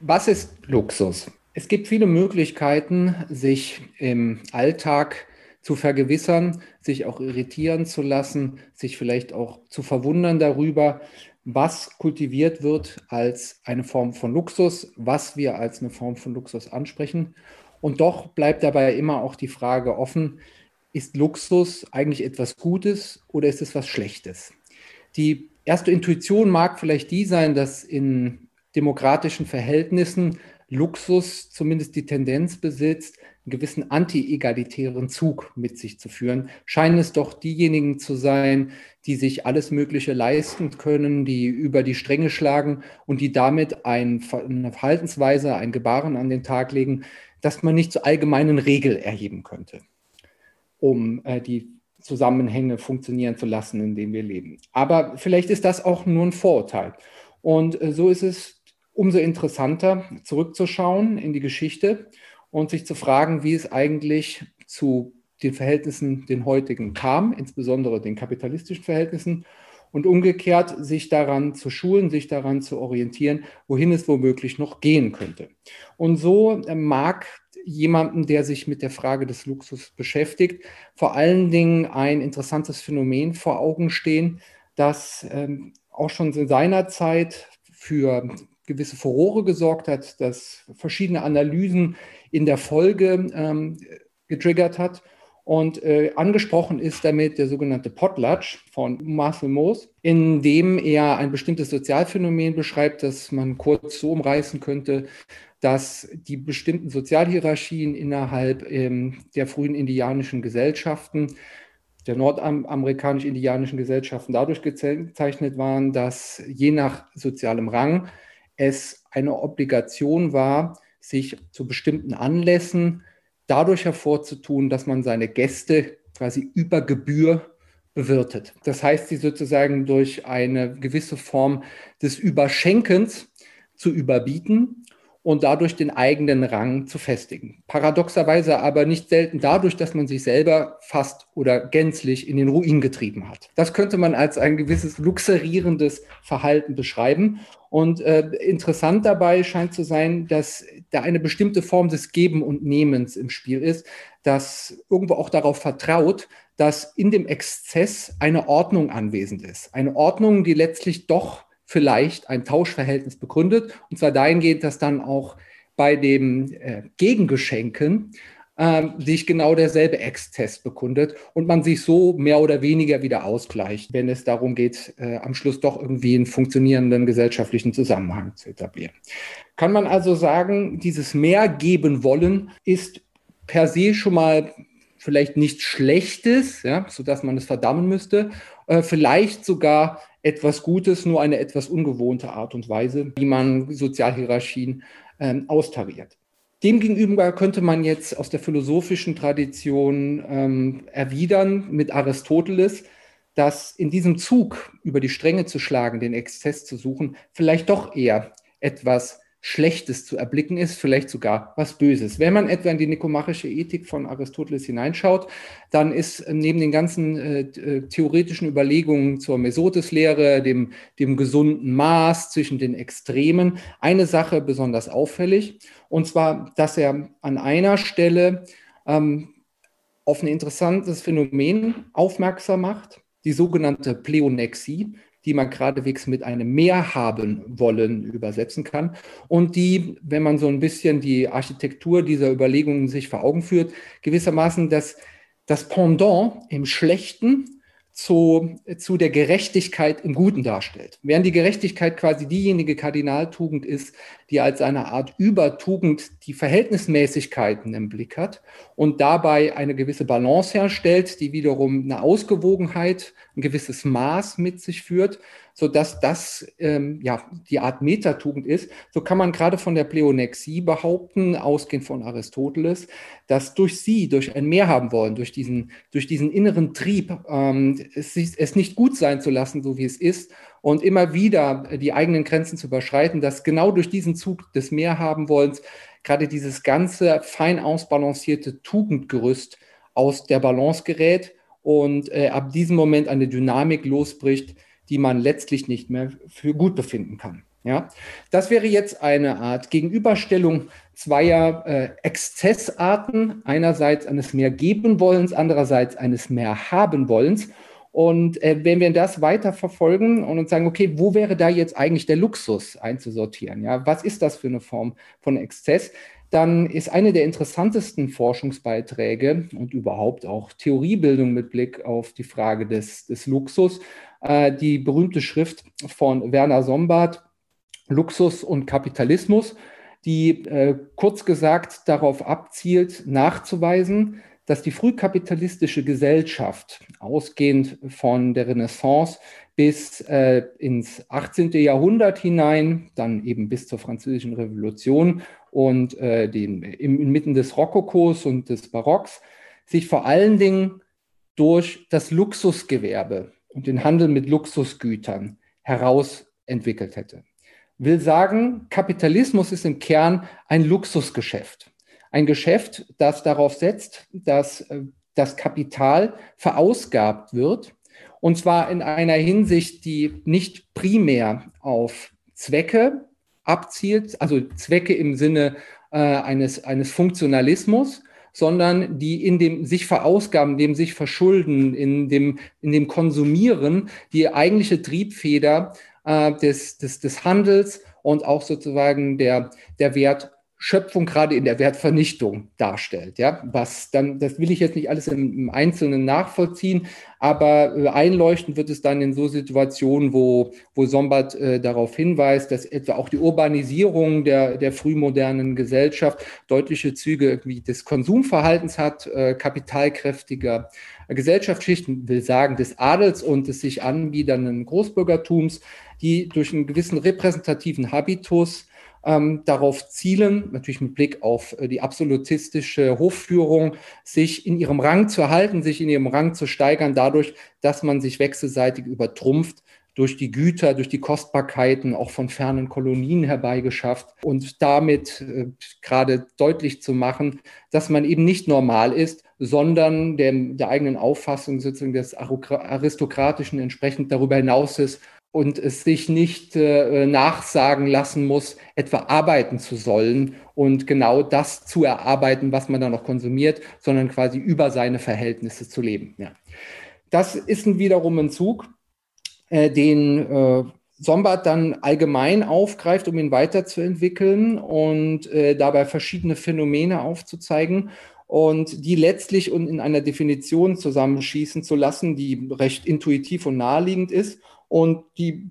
Was ist Luxus? Es gibt viele Möglichkeiten, sich im Alltag zu vergewissern, sich auch irritieren zu lassen, sich vielleicht auch zu verwundern darüber, was kultiviert wird als eine Form von Luxus, was wir als eine Form von Luxus ansprechen. Und doch bleibt dabei immer auch die Frage offen, ist Luxus eigentlich etwas Gutes oder ist es was Schlechtes? Die erste Intuition mag vielleicht die sein, dass in demokratischen Verhältnissen Luxus zumindest die Tendenz besitzt, einen gewissen anti-egalitären Zug mit sich zu führen, scheinen es doch diejenigen zu sein, die sich alles Mögliche leisten können, die über die Stränge schlagen und die damit ein, eine Verhaltensweise, ein Gebaren an den Tag legen, das man nicht zur allgemeinen Regel erheben könnte, um äh, die Zusammenhänge funktionieren zu lassen, in denen wir leben. Aber vielleicht ist das auch nur ein Vorurteil. Und äh, so ist es umso interessanter zurückzuschauen in die Geschichte und sich zu fragen, wie es eigentlich zu den Verhältnissen, den heutigen kam, insbesondere den kapitalistischen Verhältnissen, und umgekehrt sich daran zu schulen, sich daran zu orientieren, wohin es womöglich noch gehen könnte. Und so äh, mag jemanden, der sich mit der Frage des Luxus beschäftigt, vor allen Dingen ein interessantes Phänomen vor Augen stehen, das ähm, auch schon in seiner Zeit für gewisse Furore gesorgt hat, das verschiedene Analysen in der Folge ähm, getriggert hat. Und äh, angesprochen ist damit der sogenannte Potlatch von Marcel Moos, in dem er ein bestimmtes Sozialphänomen beschreibt, das man kurz so umreißen könnte, dass die bestimmten Sozialhierarchien innerhalb ähm, der frühen indianischen Gesellschaften, der nordamerikanisch-indianischen Gesellschaften dadurch gezeichnet waren, dass je nach sozialem Rang es eine Obligation war, sich zu bestimmten Anlässen dadurch hervorzutun, dass man seine Gäste quasi über Gebühr bewirtet. Das heißt, sie sozusagen durch eine gewisse Form des Überschenkens zu überbieten und dadurch den eigenen Rang zu festigen. Paradoxerweise aber nicht selten dadurch, dass man sich selber fast oder gänzlich in den Ruin getrieben hat. Das könnte man als ein gewisses luxerierendes Verhalten beschreiben. Und äh, interessant dabei scheint zu sein, dass da eine bestimmte Form des Geben und Nehmens im Spiel ist, das irgendwo auch darauf vertraut, dass in dem Exzess eine Ordnung anwesend ist. Eine Ordnung, die letztlich doch vielleicht ein Tauschverhältnis begründet. Und zwar dahingehend, dass dann auch bei dem äh, Gegengeschenken äh, sich genau derselbe Exzess bekundet und man sich so mehr oder weniger wieder ausgleicht, wenn es darum geht, äh, am Schluss doch irgendwie einen funktionierenden gesellschaftlichen Zusammenhang zu etablieren. Kann man also sagen, dieses mehr geben wollen ist per se schon mal vielleicht nichts Schlechtes, ja, sodass man es verdammen müsste, äh, vielleicht sogar etwas Gutes, nur eine etwas ungewohnte Art und Weise, wie man Sozialhierarchien ähm, austariert. Demgegenüber könnte man jetzt aus der philosophischen Tradition ähm, erwidern mit Aristoteles, dass in diesem Zug über die Stränge zu schlagen, den Exzess zu suchen, vielleicht doch eher etwas Schlechtes zu erblicken ist, vielleicht sogar was Böses. Wenn man etwa in die nikomachische Ethik von Aristoteles hineinschaut, dann ist äh, neben den ganzen äh, äh, theoretischen Überlegungen zur Mesotes-Lehre, dem, dem gesunden Maß zwischen den Extremen, eine Sache besonders auffällig, und zwar, dass er an einer Stelle ähm, auf ein interessantes Phänomen aufmerksam macht, die sogenannte Pleonexie die man geradewegs mit einem Mehr haben wollen übersetzen kann. Und die, wenn man so ein bisschen die Architektur dieser Überlegungen sich vor Augen führt, gewissermaßen das, das Pendant im Schlechten zu, zu der Gerechtigkeit im Guten darstellt. Während die Gerechtigkeit quasi diejenige Kardinaltugend ist, die als eine Art Übertugend die Verhältnismäßigkeiten im Blick hat und dabei eine gewisse Balance herstellt, die wiederum eine Ausgewogenheit, ein gewisses Maß mit sich führt, sodass das ähm, ja, die Art Metatugend ist. So kann man gerade von der Pleonexie behaupten, ausgehend von Aristoteles, dass durch sie, durch ein Mehr haben wollen, durch diesen, durch diesen inneren Trieb, ähm, es, es nicht gut sein zu lassen, so wie es ist, und immer wieder die eigenen Grenzen zu überschreiten, dass genau durch diesen Zug des Mehrhabenwollens gerade dieses ganze fein ausbalancierte Tugendgerüst aus der Balance gerät und äh, ab diesem Moment eine Dynamik losbricht, die man letztlich nicht mehr für gut befinden kann. Ja, das wäre jetzt eine Art Gegenüberstellung zweier äh, Exzessarten, einerseits eines mehr geben wollens, andererseits eines mehr haben wollens. Und äh, wenn wir das weiter verfolgen und uns sagen, okay, wo wäre da jetzt eigentlich der Luxus einzusortieren? Ja, was ist das für eine Form von Exzess? Dann ist eine der interessantesten Forschungsbeiträge und überhaupt auch Theoriebildung mit Blick auf die Frage des, des Luxus äh, die berühmte Schrift von Werner Sombart, Luxus und Kapitalismus, die äh, kurz gesagt darauf abzielt, nachzuweisen, dass die frühkapitalistische Gesellschaft, ausgehend von der Renaissance bis äh, ins 18. Jahrhundert hinein, dann eben bis zur Französischen Revolution und äh, den, inmitten des Rokokos und des Barocks, sich vor allen Dingen durch das Luxusgewerbe und den Handel mit Luxusgütern herausentwickelt hätte. Will sagen, Kapitalismus ist im Kern ein Luxusgeschäft. Ein Geschäft, das darauf setzt, dass äh, das Kapital verausgabt wird. Und zwar in einer Hinsicht, die nicht primär auf Zwecke abzielt, also Zwecke im Sinne äh, eines, eines Funktionalismus, sondern die in dem sich verausgaben, dem sich verschulden, in dem, in dem Konsumieren die eigentliche Triebfeder äh, des, des, des Handels und auch sozusagen der, der Wert Schöpfung gerade in der Wertvernichtung darstellt. Ja, was dann, das will ich jetzt nicht alles im, Einzelnen nachvollziehen, aber äh, einleuchten wird es dann in so Situationen, wo, wo Sombart äh, darauf hinweist, dass etwa auch die Urbanisierung der, der frühmodernen Gesellschaft deutliche Züge wie des Konsumverhaltens hat, äh, kapitalkräftiger Gesellschaftsschichten, will sagen des Adels und des sich anbiedernden Großbürgertums, die durch einen gewissen repräsentativen Habitus ähm, darauf zielen, natürlich mit Blick auf äh, die absolutistische Hofführung, sich in ihrem Rang zu erhalten, sich in ihrem Rang zu steigern, dadurch, dass man sich wechselseitig übertrumpft durch die Güter, durch die Kostbarkeiten auch von fernen Kolonien herbeigeschafft und damit äh, gerade deutlich zu machen, dass man eben nicht normal ist, sondern dem, der eigenen Auffassung sozusagen des Aristokratischen entsprechend darüber hinaus ist und es sich nicht äh, nachsagen lassen muss, etwa arbeiten zu sollen und genau das zu erarbeiten, was man dann noch konsumiert, sondern quasi über seine Verhältnisse zu leben. Ja. Das ist wiederum ein Zug, äh, den äh, Sombart dann allgemein aufgreift, um ihn weiterzuentwickeln und äh, dabei verschiedene Phänomene aufzuzeigen und die letztlich in einer Definition zusammenschießen zu lassen, die recht intuitiv und naheliegend ist und die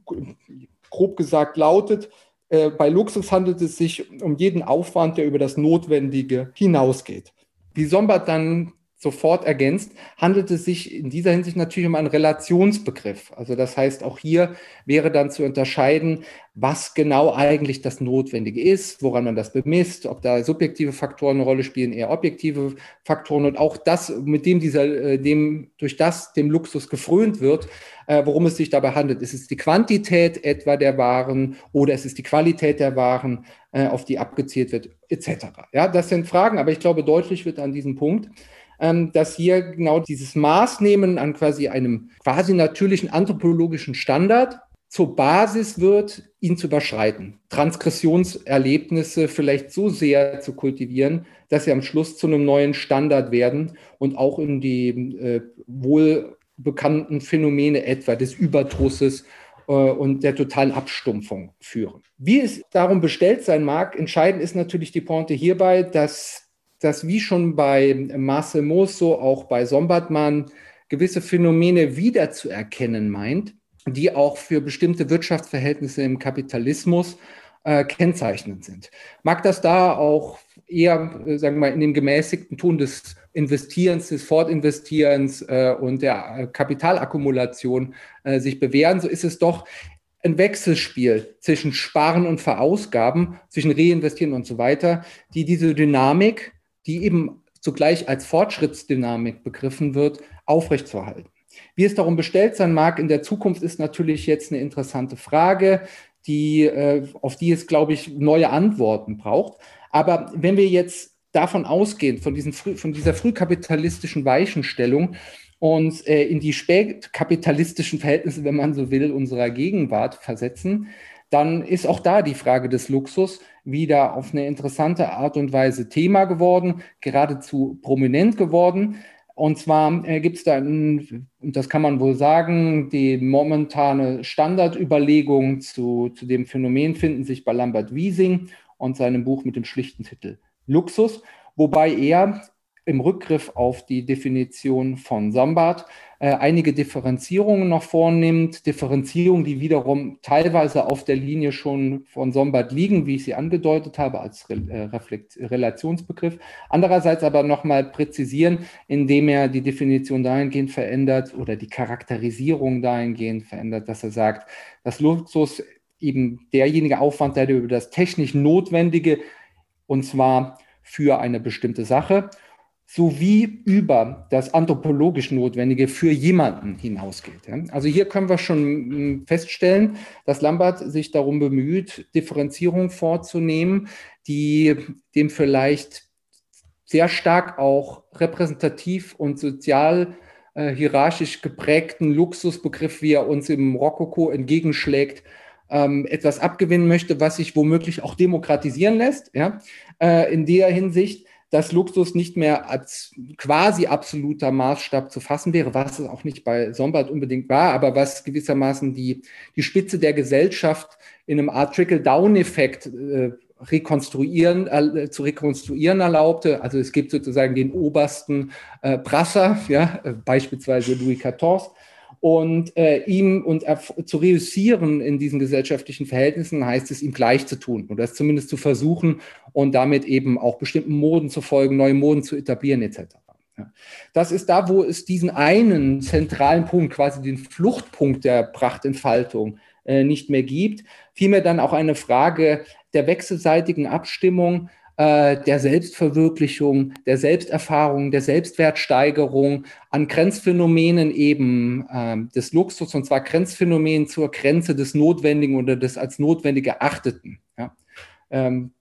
grob gesagt lautet, äh, bei Luxus handelt es sich um jeden Aufwand, der über das Notwendige hinausgeht. Wie Sombart dann sofort ergänzt, handelt es sich in dieser Hinsicht natürlich um einen Relationsbegriff. Also das heißt, auch hier wäre dann zu unterscheiden, was genau eigentlich das Notwendige ist, woran man das bemisst, ob da subjektive Faktoren eine Rolle spielen, eher objektive Faktoren und auch das, mit dem dieser, äh, dem, durch das dem Luxus gefrönt wird, äh, worum es sich dabei handelt. Ist es die Quantität etwa der Waren oder ist es die Qualität der Waren, äh, auf die abgezielt wird, etc. Ja, das sind Fragen, aber ich glaube, deutlich wird an diesem Punkt, ähm, dass hier genau dieses Maßnehmen an quasi einem quasi natürlichen anthropologischen Standard zur Basis wird, ihn zu überschreiten. Transgressionserlebnisse vielleicht so sehr zu kultivieren, dass sie am Schluss zu einem neuen Standard werden und auch in die äh, wohl bekannten Phänomene etwa des Überdrusses äh, und der totalen Abstumpfung führen. Wie es darum bestellt sein mag, entscheidend ist natürlich die Pointe hierbei, dass dass wie schon bei Marcel Mosso auch bei Sombertmann gewisse Phänomene wiederzuerkennen meint, die auch für bestimmte Wirtschaftsverhältnisse im Kapitalismus äh, kennzeichnend sind. Mag das da auch eher, äh, sagen wir mal, in dem gemäßigten Ton des Investierens, des Fortinvestierens äh, und der äh, Kapitalakkumulation äh, sich bewähren, so ist es doch ein Wechselspiel zwischen Sparen und Verausgaben, zwischen Reinvestieren und so weiter, die diese Dynamik die eben zugleich als Fortschrittsdynamik begriffen wird, aufrechtzuerhalten. Wie es darum bestellt sein mag in der Zukunft, ist natürlich jetzt eine interessante Frage, die, äh, auf die es, glaube ich, neue Antworten braucht. Aber wenn wir jetzt davon ausgehend, von, diesen, von dieser frühkapitalistischen Weichenstellung, uns äh, in die spätkapitalistischen Verhältnisse, wenn man so will, unserer Gegenwart versetzen, dann ist auch da die Frage des Luxus wieder auf eine interessante Art und Weise Thema geworden, geradezu prominent geworden. Und zwar äh, gibt es da, und das kann man wohl sagen, die momentane Standardüberlegung zu, zu dem Phänomen finden sich bei Lambert Wiesing und seinem Buch mit dem schlichten Titel Luxus, wobei er im Rückgriff auf die Definition von Sambat äh, einige Differenzierungen noch vornimmt, Differenzierungen, die wiederum teilweise auf der Linie schon von Sombart liegen, wie ich sie angedeutet habe, als Re äh, Relationsbegriff. Andererseits aber nochmal präzisieren, indem er die Definition dahingehend verändert oder die Charakterisierung dahingehend verändert, dass er sagt, dass Luxus eben derjenige Aufwand, der über das technisch Notwendige und zwar für eine bestimmte Sache sowie über das anthropologisch Notwendige für jemanden hinausgeht. Also hier können wir schon hm, feststellen, dass Lambert sich darum bemüht, Differenzierung vorzunehmen, die dem vielleicht sehr stark auch repräsentativ und sozial äh, hierarchisch geprägten Luxusbegriff, wie er uns im Rokoko entgegenschlägt, ähm, etwas abgewinnen möchte, was sich womöglich auch demokratisieren lässt, ja, äh, in der Hinsicht, dass Luxus nicht mehr als quasi absoluter Maßstab zu fassen wäre, was es auch nicht bei Sombart unbedingt war, aber was gewissermaßen die, die Spitze der Gesellschaft in einem Art Trickle-Down-Effekt äh, rekonstruieren, äh, zu rekonstruieren erlaubte. Also es gibt sozusagen den obersten äh, Brasser, ja, äh, beispielsweise Louis XIV, und äh, ihm und zu reüssieren in diesen gesellschaftlichen Verhältnissen heißt es, ihm gleich zu tun oder es zumindest zu versuchen und damit eben auch bestimmten Moden zu folgen, neue Moden zu etablieren etc. Ja. Das ist da, wo es diesen einen zentralen Punkt, quasi den Fluchtpunkt der Prachtentfaltung äh, nicht mehr gibt. Vielmehr dann auch eine Frage der wechselseitigen Abstimmung äh, der Selbstverwirklichung, der Selbsterfahrung, der Selbstwertsteigerung an Grenzphänomenen eben äh, des Luxus, und zwar Grenzphänomenen zur Grenze des Notwendigen oder des als notwendig erachteten. Ja? Ähm,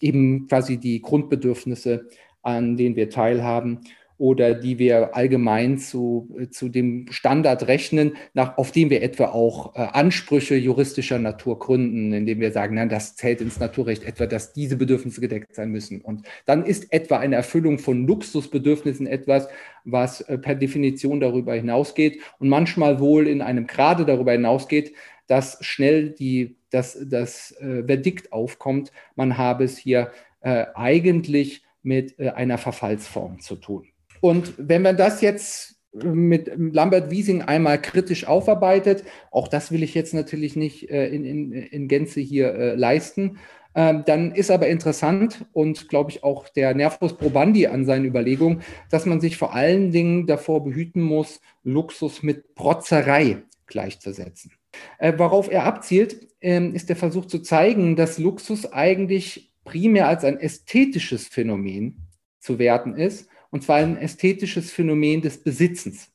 eben quasi die Grundbedürfnisse, an denen wir teilhaben oder die wir allgemein zu, zu dem Standard rechnen, nach, auf dem wir etwa auch äh, Ansprüche juristischer Natur gründen, indem wir sagen, nein, das zählt ins Naturrecht etwa, dass diese Bedürfnisse gedeckt sein müssen. Und dann ist etwa eine Erfüllung von Luxusbedürfnissen etwas, was äh, per Definition darüber hinausgeht und manchmal wohl in einem Grade darüber hinausgeht, dass schnell die, das, das äh, Verdikt aufkommt, man habe es hier äh, eigentlich mit äh, einer Verfallsform zu tun. Und wenn man das jetzt mit Lambert Wiesing einmal kritisch aufarbeitet, auch das will ich jetzt natürlich nicht äh, in, in, in Gänze hier äh, leisten, ähm, dann ist aber interessant und glaube ich auch der Nervus probandi an seinen Überlegungen, dass man sich vor allen Dingen davor behüten muss, Luxus mit Protzerei gleichzusetzen. Äh, worauf er abzielt, ähm, ist der Versuch zu zeigen, dass Luxus eigentlich primär als ein ästhetisches Phänomen zu werten ist und zwar ein ästhetisches Phänomen des Besitzens.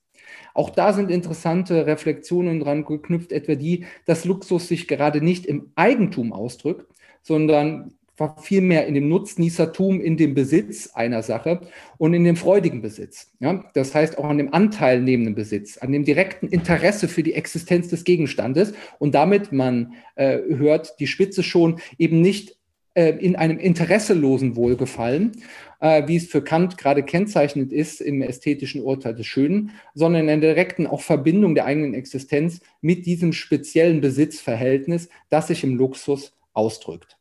Auch da sind interessante Reflexionen dran geknüpft, etwa die, dass Luxus sich gerade nicht im Eigentum ausdrückt, sondern vielmehr in dem Nutznießertum, in dem Besitz einer Sache und in dem freudigen Besitz. Ja? Das heißt auch an dem anteilnehmenden Besitz, an dem direkten Interesse für die Existenz des Gegenstandes und damit, man äh, hört die Spitze schon, eben nicht in einem interesselosen Wohlgefallen, äh, wie es für Kant gerade kennzeichnend ist im ästhetischen Urteil des Schönen, sondern in der direkten auch Verbindung der eigenen Existenz mit diesem speziellen Besitzverhältnis, das sich im Luxus ausdrückt.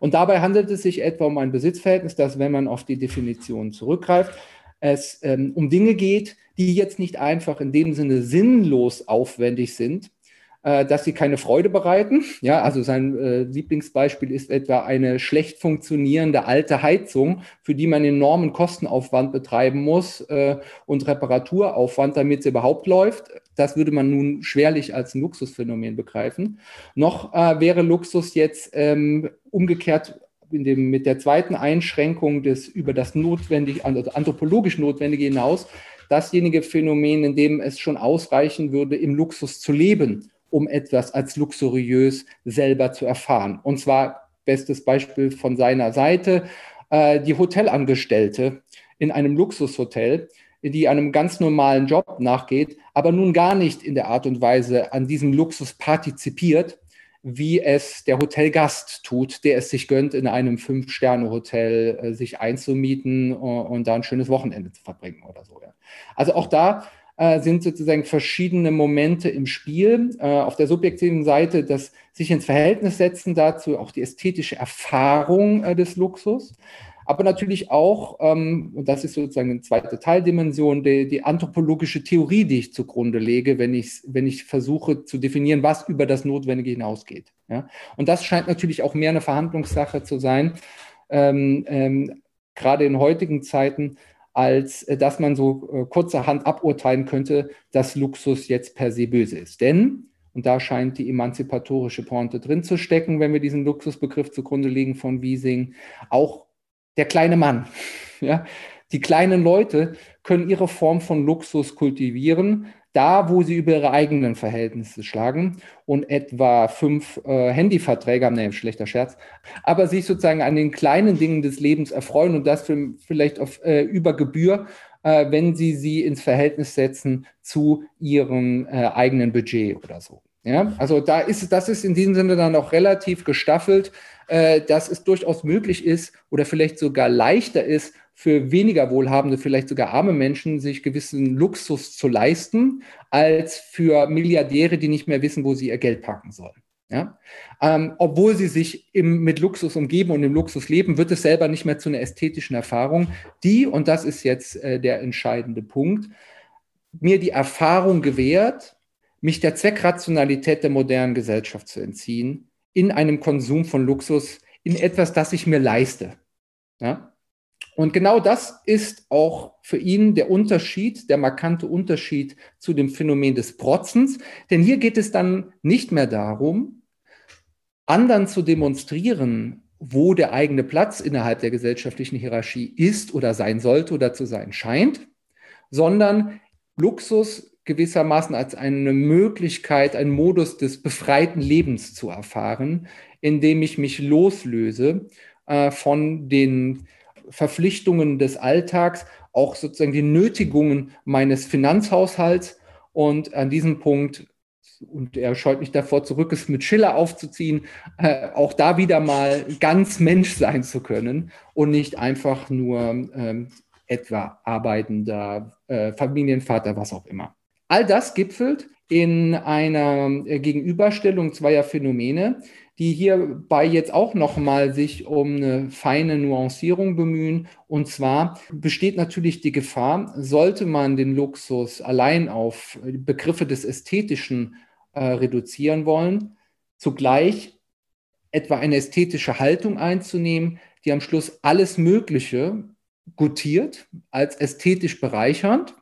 Und dabei handelt es sich etwa um ein Besitzverhältnis, das, wenn man auf die Definition zurückgreift, es ähm, um Dinge geht, die jetzt nicht einfach in dem Sinne sinnlos aufwendig sind, äh, dass sie keine Freude bereiten. Ja, also sein äh, Lieblingsbeispiel ist etwa eine schlecht funktionierende alte Heizung, für die man enormen Kostenaufwand betreiben muss äh, und Reparaturaufwand, damit sie überhaupt läuft. Das würde man nun schwerlich als ein Luxusphänomen begreifen. Noch äh, wäre Luxus jetzt ähm, umgekehrt dem, mit der zweiten Einschränkung des über das notwendig, also anthropologisch Notwendige hinaus, dasjenige Phänomen, in dem es schon ausreichen würde, im Luxus zu leben um etwas als luxuriös selber zu erfahren. Und zwar bestes Beispiel von seiner Seite, äh, die Hotelangestellte in einem Luxushotel, die einem ganz normalen Job nachgeht, aber nun gar nicht in der Art und Weise an diesem Luxus partizipiert, wie es der Hotelgast tut, der es sich gönnt, in einem Fünf-Sterne-Hotel äh, sich einzumieten uh, und da ein schönes Wochenende zu verbringen oder so. Ja. Also auch da äh, sind sozusagen verschiedene Momente im Spiel. Äh, auf der subjektiven Seite das sich ins Verhältnis setzen dazu, auch die ästhetische Erfahrung äh, des Luxus aber natürlich auch, ähm, und das ist sozusagen eine zweite Teildimension, die, die anthropologische Theorie, die ich zugrunde lege, wenn ich, wenn ich versuche zu definieren, was über das Notwendige hinausgeht. Ja? Und das scheint natürlich auch mehr eine Verhandlungssache zu sein, ähm, ähm, gerade in heutigen Zeiten, als äh, dass man so äh, kurzerhand aburteilen könnte, dass Luxus jetzt per se böse ist. Denn und da scheint die emanzipatorische Pointe drin zu stecken, wenn wir diesen Luxusbegriff zugrunde legen von Wiesing. Auch der kleine Mann. Ja? Die kleinen Leute können ihre Form von Luxus kultivieren, da wo sie über ihre eigenen Verhältnisse schlagen und etwa fünf äh, Handyverträge haben, ne, schlechter Scherz, aber sich sozusagen an den kleinen Dingen des Lebens erfreuen und das für, vielleicht auf, äh, über Gebühr, äh, wenn sie sie ins Verhältnis setzen zu ihrem äh, eigenen Budget oder so. Ja, also da ist, das ist in diesem Sinne dann auch relativ gestaffelt äh, dass es durchaus möglich ist oder vielleicht sogar leichter ist, für weniger wohlhabende, vielleicht sogar arme Menschen, sich gewissen Luxus zu leisten, als für Milliardäre, die nicht mehr wissen, wo sie ihr Geld packen sollen. Ja? Ähm, obwohl sie sich im, mit Luxus umgeben und im Luxus leben, wird es selber nicht mehr zu einer ästhetischen Erfahrung, die, und das ist jetzt äh, der entscheidende Punkt, mir die Erfahrung gewährt, mich der Zweckrationalität der modernen Gesellschaft zu entziehen, in einem Konsum von Luxus, in etwas, das ich mir leiste. Ja? Und genau das ist auch für ihn der Unterschied, der markante Unterschied zu dem Phänomen des Protzens. Denn hier geht es dann nicht mehr darum, anderen zu demonstrieren, wo der eigene Platz innerhalb der gesellschaftlichen Hierarchie ist oder sein sollte oder zu sein scheint, sondern Luxus gewissermaßen als eine Möglichkeit, einen Modus des befreiten Lebens zu erfahren, indem ich mich loslöse äh, von den Verpflichtungen des Alltags, auch sozusagen die Nötigungen meines Finanzhaushalts. Und an diesem Punkt, und er scheut mich davor zurück, es mit Schiller aufzuziehen, äh, auch da wieder mal ganz Mensch sein zu können und nicht einfach nur ähm, etwa arbeitender äh, Familienvater, was auch immer. All das gipfelt in einer äh, Gegenüberstellung zweier Phänomene, die hierbei jetzt auch nochmal sich um eine feine Nuancierung bemühen. Und zwar besteht natürlich die Gefahr, sollte man den Luxus allein auf Begriffe des Ästhetischen äh, reduzieren wollen, zugleich etwa eine ästhetische Haltung einzunehmen, die am Schluss alles Mögliche gutiert als ästhetisch bereichernd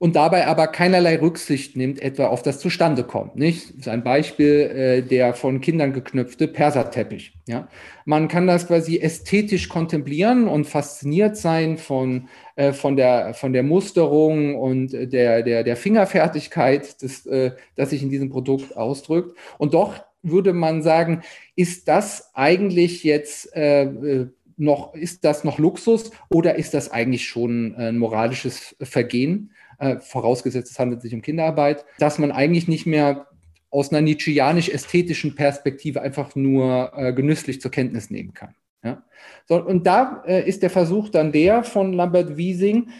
und dabei aber keinerlei Rücksicht nimmt, etwa auf das Zustandekommen. Nicht? Das ist ein Beispiel äh, der von Kindern geknüpfte Perserteppich. Ja? Man kann das quasi ästhetisch kontemplieren und fasziniert sein von, äh, von, der, von der Musterung und der, der, der Fingerfertigkeit, des, äh, das sich in diesem Produkt ausdrückt. Und doch würde man sagen, ist das eigentlich jetzt äh, äh noch, ist das noch Luxus oder ist das eigentlich schon ein moralisches Vergehen? Äh, vorausgesetzt es handelt sich um Kinderarbeit, dass man eigentlich nicht mehr aus einer nietzscheanisch-ästhetischen Perspektive einfach nur äh, genüsslich zur Kenntnis nehmen kann. Ja? So, und da äh, ist der Versuch dann der von Lambert Wiesing,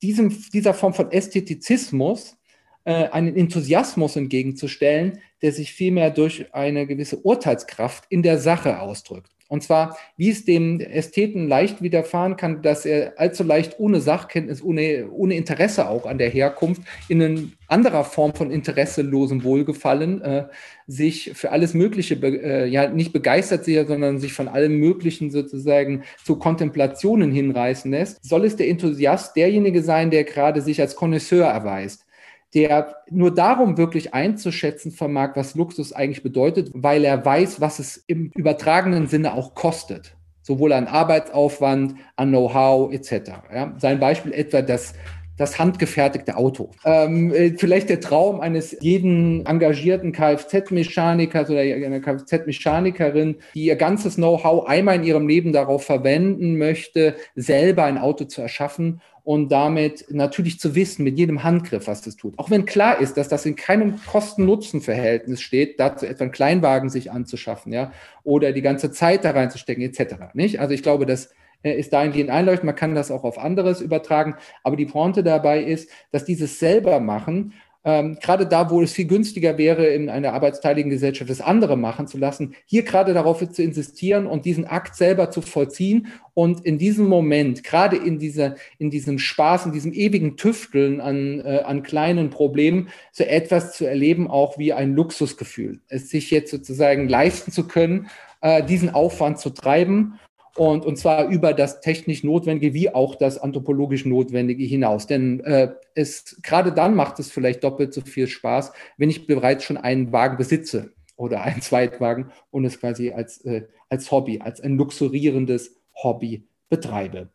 diesem, dieser Form von Ästhetizismus äh, einen Enthusiasmus entgegenzustellen, der sich vielmehr durch eine gewisse Urteilskraft in der Sache ausdrückt. Und zwar, wie es dem Ästheten leicht widerfahren kann, dass er allzu leicht ohne Sachkenntnis, ohne, ohne Interesse auch an der Herkunft, in eine anderer Form von interesselosem Wohlgefallen äh, sich für alles Mögliche, äh, ja nicht begeistert sehe, sondern sich von allem Möglichen sozusagen zu Kontemplationen hinreißen lässt, soll es der Enthusiast derjenige sein, der gerade sich als Connoisseur erweist der nur darum wirklich einzuschätzen vermag, was Luxus eigentlich bedeutet, weil er weiß, was es im übertragenen Sinne auch kostet. Sowohl an Arbeitsaufwand, an Know-how etc. Ja, sein Beispiel etwa das das handgefertigte Auto. Ähm, äh, vielleicht der Traum eines jeden engagierten Kfz-Mechanikers oder einer Kfz-Mechanikerin, die ihr ganzes Know-how einmal in ihrem Leben darauf verwenden möchte, selber ein Auto zu erschaffen und damit natürlich zu wissen, mit jedem Handgriff, was das tut. Auch wenn klar ist, dass das in keinem Kosten-Nutzen-Verhältnis steht, dazu etwa einen Kleinwagen sich anzuschaffen, ja, oder die ganze Zeit da reinzustecken, etc. Nicht? Also ich glaube, das äh, ist dahingehend einleuchtend. Man kann das auch auf anderes übertragen. Aber die Pointe dabei ist, dass dieses selber machen ähm, gerade da, wo es viel günstiger wäre, in einer arbeitsteiligen Gesellschaft das andere machen zu lassen, hier gerade darauf zu insistieren und diesen Akt selber zu vollziehen und in diesem Moment, gerade in, dieser, in diesem Spaß, in diesem ewigen Tüfteln an, äh, an kleinen Problemen, so etwas zu erleben, auch wie ein Luxusgefühl. Es sich jetzt sozusagen leisten zu können, äh, diesen Aufwand zu treiben und, und zwar über das technisch Notwendige wie auch das anthropologisch Notwendige hinaus. Denn äh, es gerade dann macht es vielleicht doppelt so viel Spaß, wenn ich bereits schon einen Wagen besitze oder einen Zweitwagen und es quasi als, äh, als Hobby, als ein luxurierendes Hobby betreibe.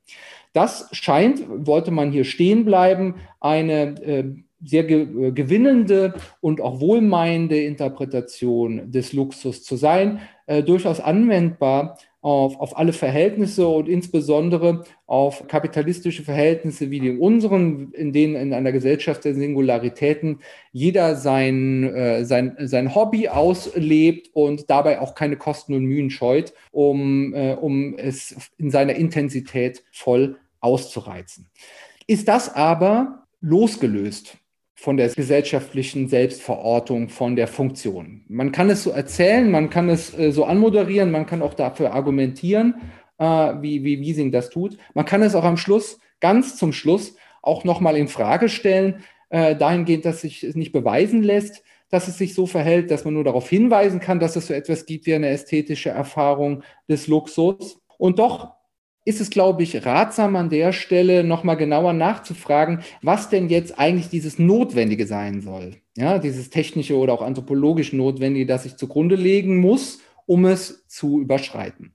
Das scheint, wollte man hier stehen bleiben, eine äh, sehr ge äh, gewinnende und auch wohlmeinende Interpretation des Luxus zu sein, äh, durchaus anwendbar auf, auf alle Verhältnisse und insbesondere auf kapitalistische Verhältnisse wie die unseren, in denen in einer Gesellschaft der Singularitäten jeder sein, äh, sein, sein Hobby auslebt und dabei auch keine Kosten und Mühen scheut, um, äh, um es in seiner Intensität voll auszureizen. Ist das aber losgelöst von der gesellschaftlichen Selbstverortung, von der Funktion. Man kann es so erzählen, man kann es äh, so anmoderieren, man kann auch dafür argumentieren, äh, wie, wie Wiesing das tut. Man kann es auch am Schluss, ganz zum Schluss, auch nochmal in Frage stellen, äh, dahingehend, dass sich es nicht beweisen lässt, dass es sich so verhält, dass man nur darauf hinweisen kann, dass es so etwas gibt wie eine ästhetische Erfahrung des Luxus. Und doch ist es, glaube ich, ratsam an der Stelle nochmal genauer nachzufragen, was denn jetzt eigentlich dieses Notwendige sein soll. Ja, dieses technische oder auch anthropologisch Notwendige, das ich zugrunde legen muss, um es zu überschreiten.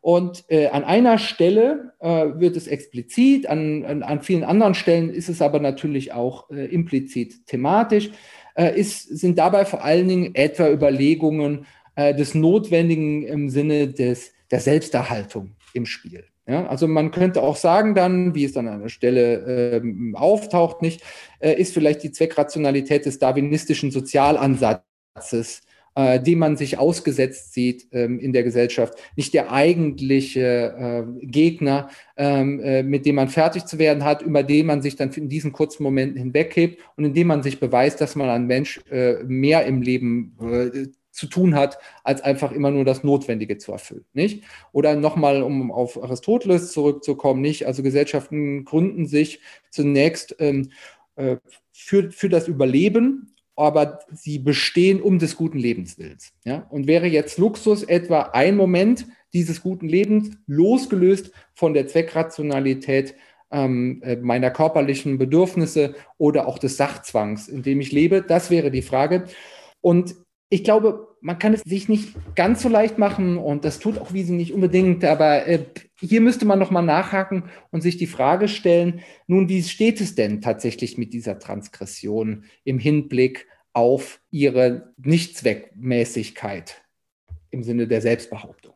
Und äh, an einer Stelle äh, wird es explizit, an, an, an, vielen anderen Stellen ist es aber natürlich auch äh, implizit thematisch, äh, ist, sind dabei vor allen Dingen etwa Überlegungen äh, des Notwendigen im Sinne des, der Selbsterhaltung im Spiel. Ja, also man könnte auch sagen dann, wie es dann an der Stelle ähm, auftaucht, nicht, äh, ist vielleicht die Zweckrationalität des darwinistischen Sozialansatzes, äh, dem man sich ausgesetzt sieht ähm, in der Gesellschaft, nicht der eigentliche äh, Gegner, ähm, äh, mit dem man fertig zu werden hat, über den man sich dann in diesen kurzen Momenten hinweghebt und indem man sich beweist, dass man ein Mensch äh, mehr im Leben äh, zu tun hat, als einfach immer nur das Notwendige zu erfüllen, nicht? Oder nochmal, um auf Aristoteles zurückzukommen, nicht? Also Gesellschaften gründen sich zunächst ähm, äh, für, für das Überleben, aber sie bestehen um des guten Lebenswillens, ja? Und wäre jetzt Luxus etwa ein Moment dieses guten Lebens losgelöst von der Zweckrationalität ähm, äh, meiner körperlichen Bedürfnisse oder auch des Sachzwangs, in dem ich lebe, das wäre die Frage. Und ich glaube, man kann es sich nicht ganz so leicht machen und das tut auch Wiesing nicht unbedingt, aber äh, hier müsste man nochmal nachhaken und sich die Frage stellen, nun, wie steht es denn tatsächlich mit dieser Transgression im Hinblick auf ihre Nichtzweckmäßigkeit im Sinne der Selbstbehauptung?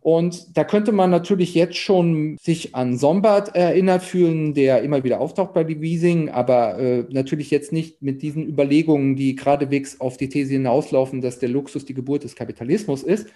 Und da könnte man natürlich jetzt schon sich an Sombart erinnert fühlen, der immer wieder auftaucht bei Wiesing, aber äh, natürlich jetzt nicht mit diesen Überlegungen, die geradewegs auf die These hinauslaufen, dass der Luxus die Geburt des Kapitalismus ist,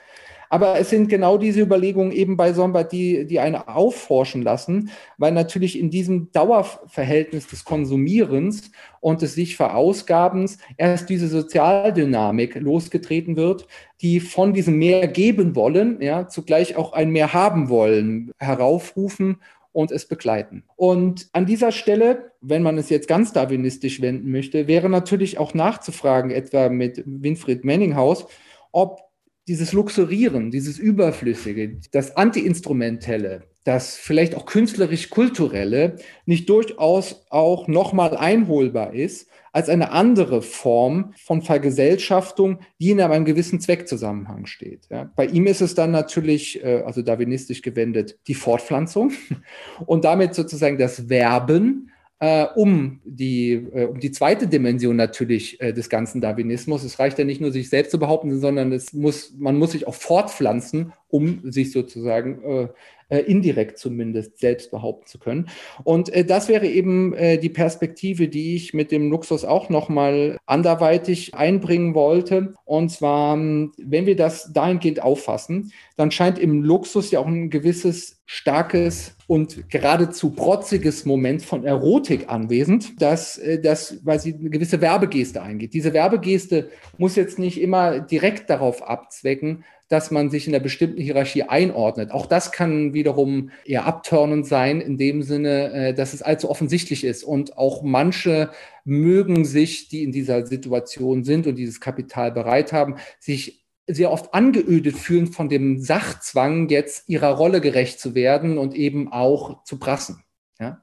aber es sind genau diese Überlegungen eben bei Sombart, die, die einen aufforschen lassen, weil natürlich in diesem Dauerverhältnis des Konsumierens und des sich Verausgabens erst diese Sozialdynamik losgetreten wird, die von diesem mehr geben wollen, ja, zugleich auch ein mehr haben wollen, heraufrufen und es begleiten. Und an dieser Stelle, wenn man es jetzt ganz darwinistisch wenden möchte, wäre natürlich auch nachzufragen, etwa mit Winfried Menninghaus, ob dieses Luxurieren, dieses Überflüssige, das Anti-Instrumentelle, das vielleicht auch künstlerisch-kulturelle nicht durchaus auch nochmal einholbar ist als eine andere Form von Vergesellschaftung, die in einem gewissen Zweckzusammenhang steht. Ja. Bei ihm ist es dann natürlich, äh, also darwinistisch gewendet, die Fortpflanzung und damit sozusagen das Werben äh, um, die, äh, um die zweite Dimension natürlich äh, des ganzen Darwinismus. Es reicht ja nicht nur, sich selbst zu behaupten, sondern es muss, man muss sich auch fortpflanzen, um sich sozusagen äh, äh, indirekt zumindest selbst behaupten zu können. Und äh, das wäre eben äh, die Perspektive, die ich mit dem Luxus auch nochmal anderweitig einbringen wollte. Und zwar, wenn wir das dahingehend auffassen, dann scheint im Luxus ja auch ein gewisses starkes und geradezu protziges Moment von Erotik anwesend, dass das, weil sie eine gewisse Werbegeste eingeht. Diese Werbegeste muss jetzt nicht immer direkt darauf abzwecken, dass man sich in einer bestimmten Hierarchie einordnet. Auch das kann wiederum eher abtörnend sein, in dem Sinne, äh, dass es allzu offensichtlich ist. Und auch manche mögen sich, die in dieser Situation sind und dieses Kapital bereit haben, sich sehr oft angeödet fühlen von dem Sachzwang, jetzt ihrer Rolle gerecht zu werden und eben auch zu prassen. Ja?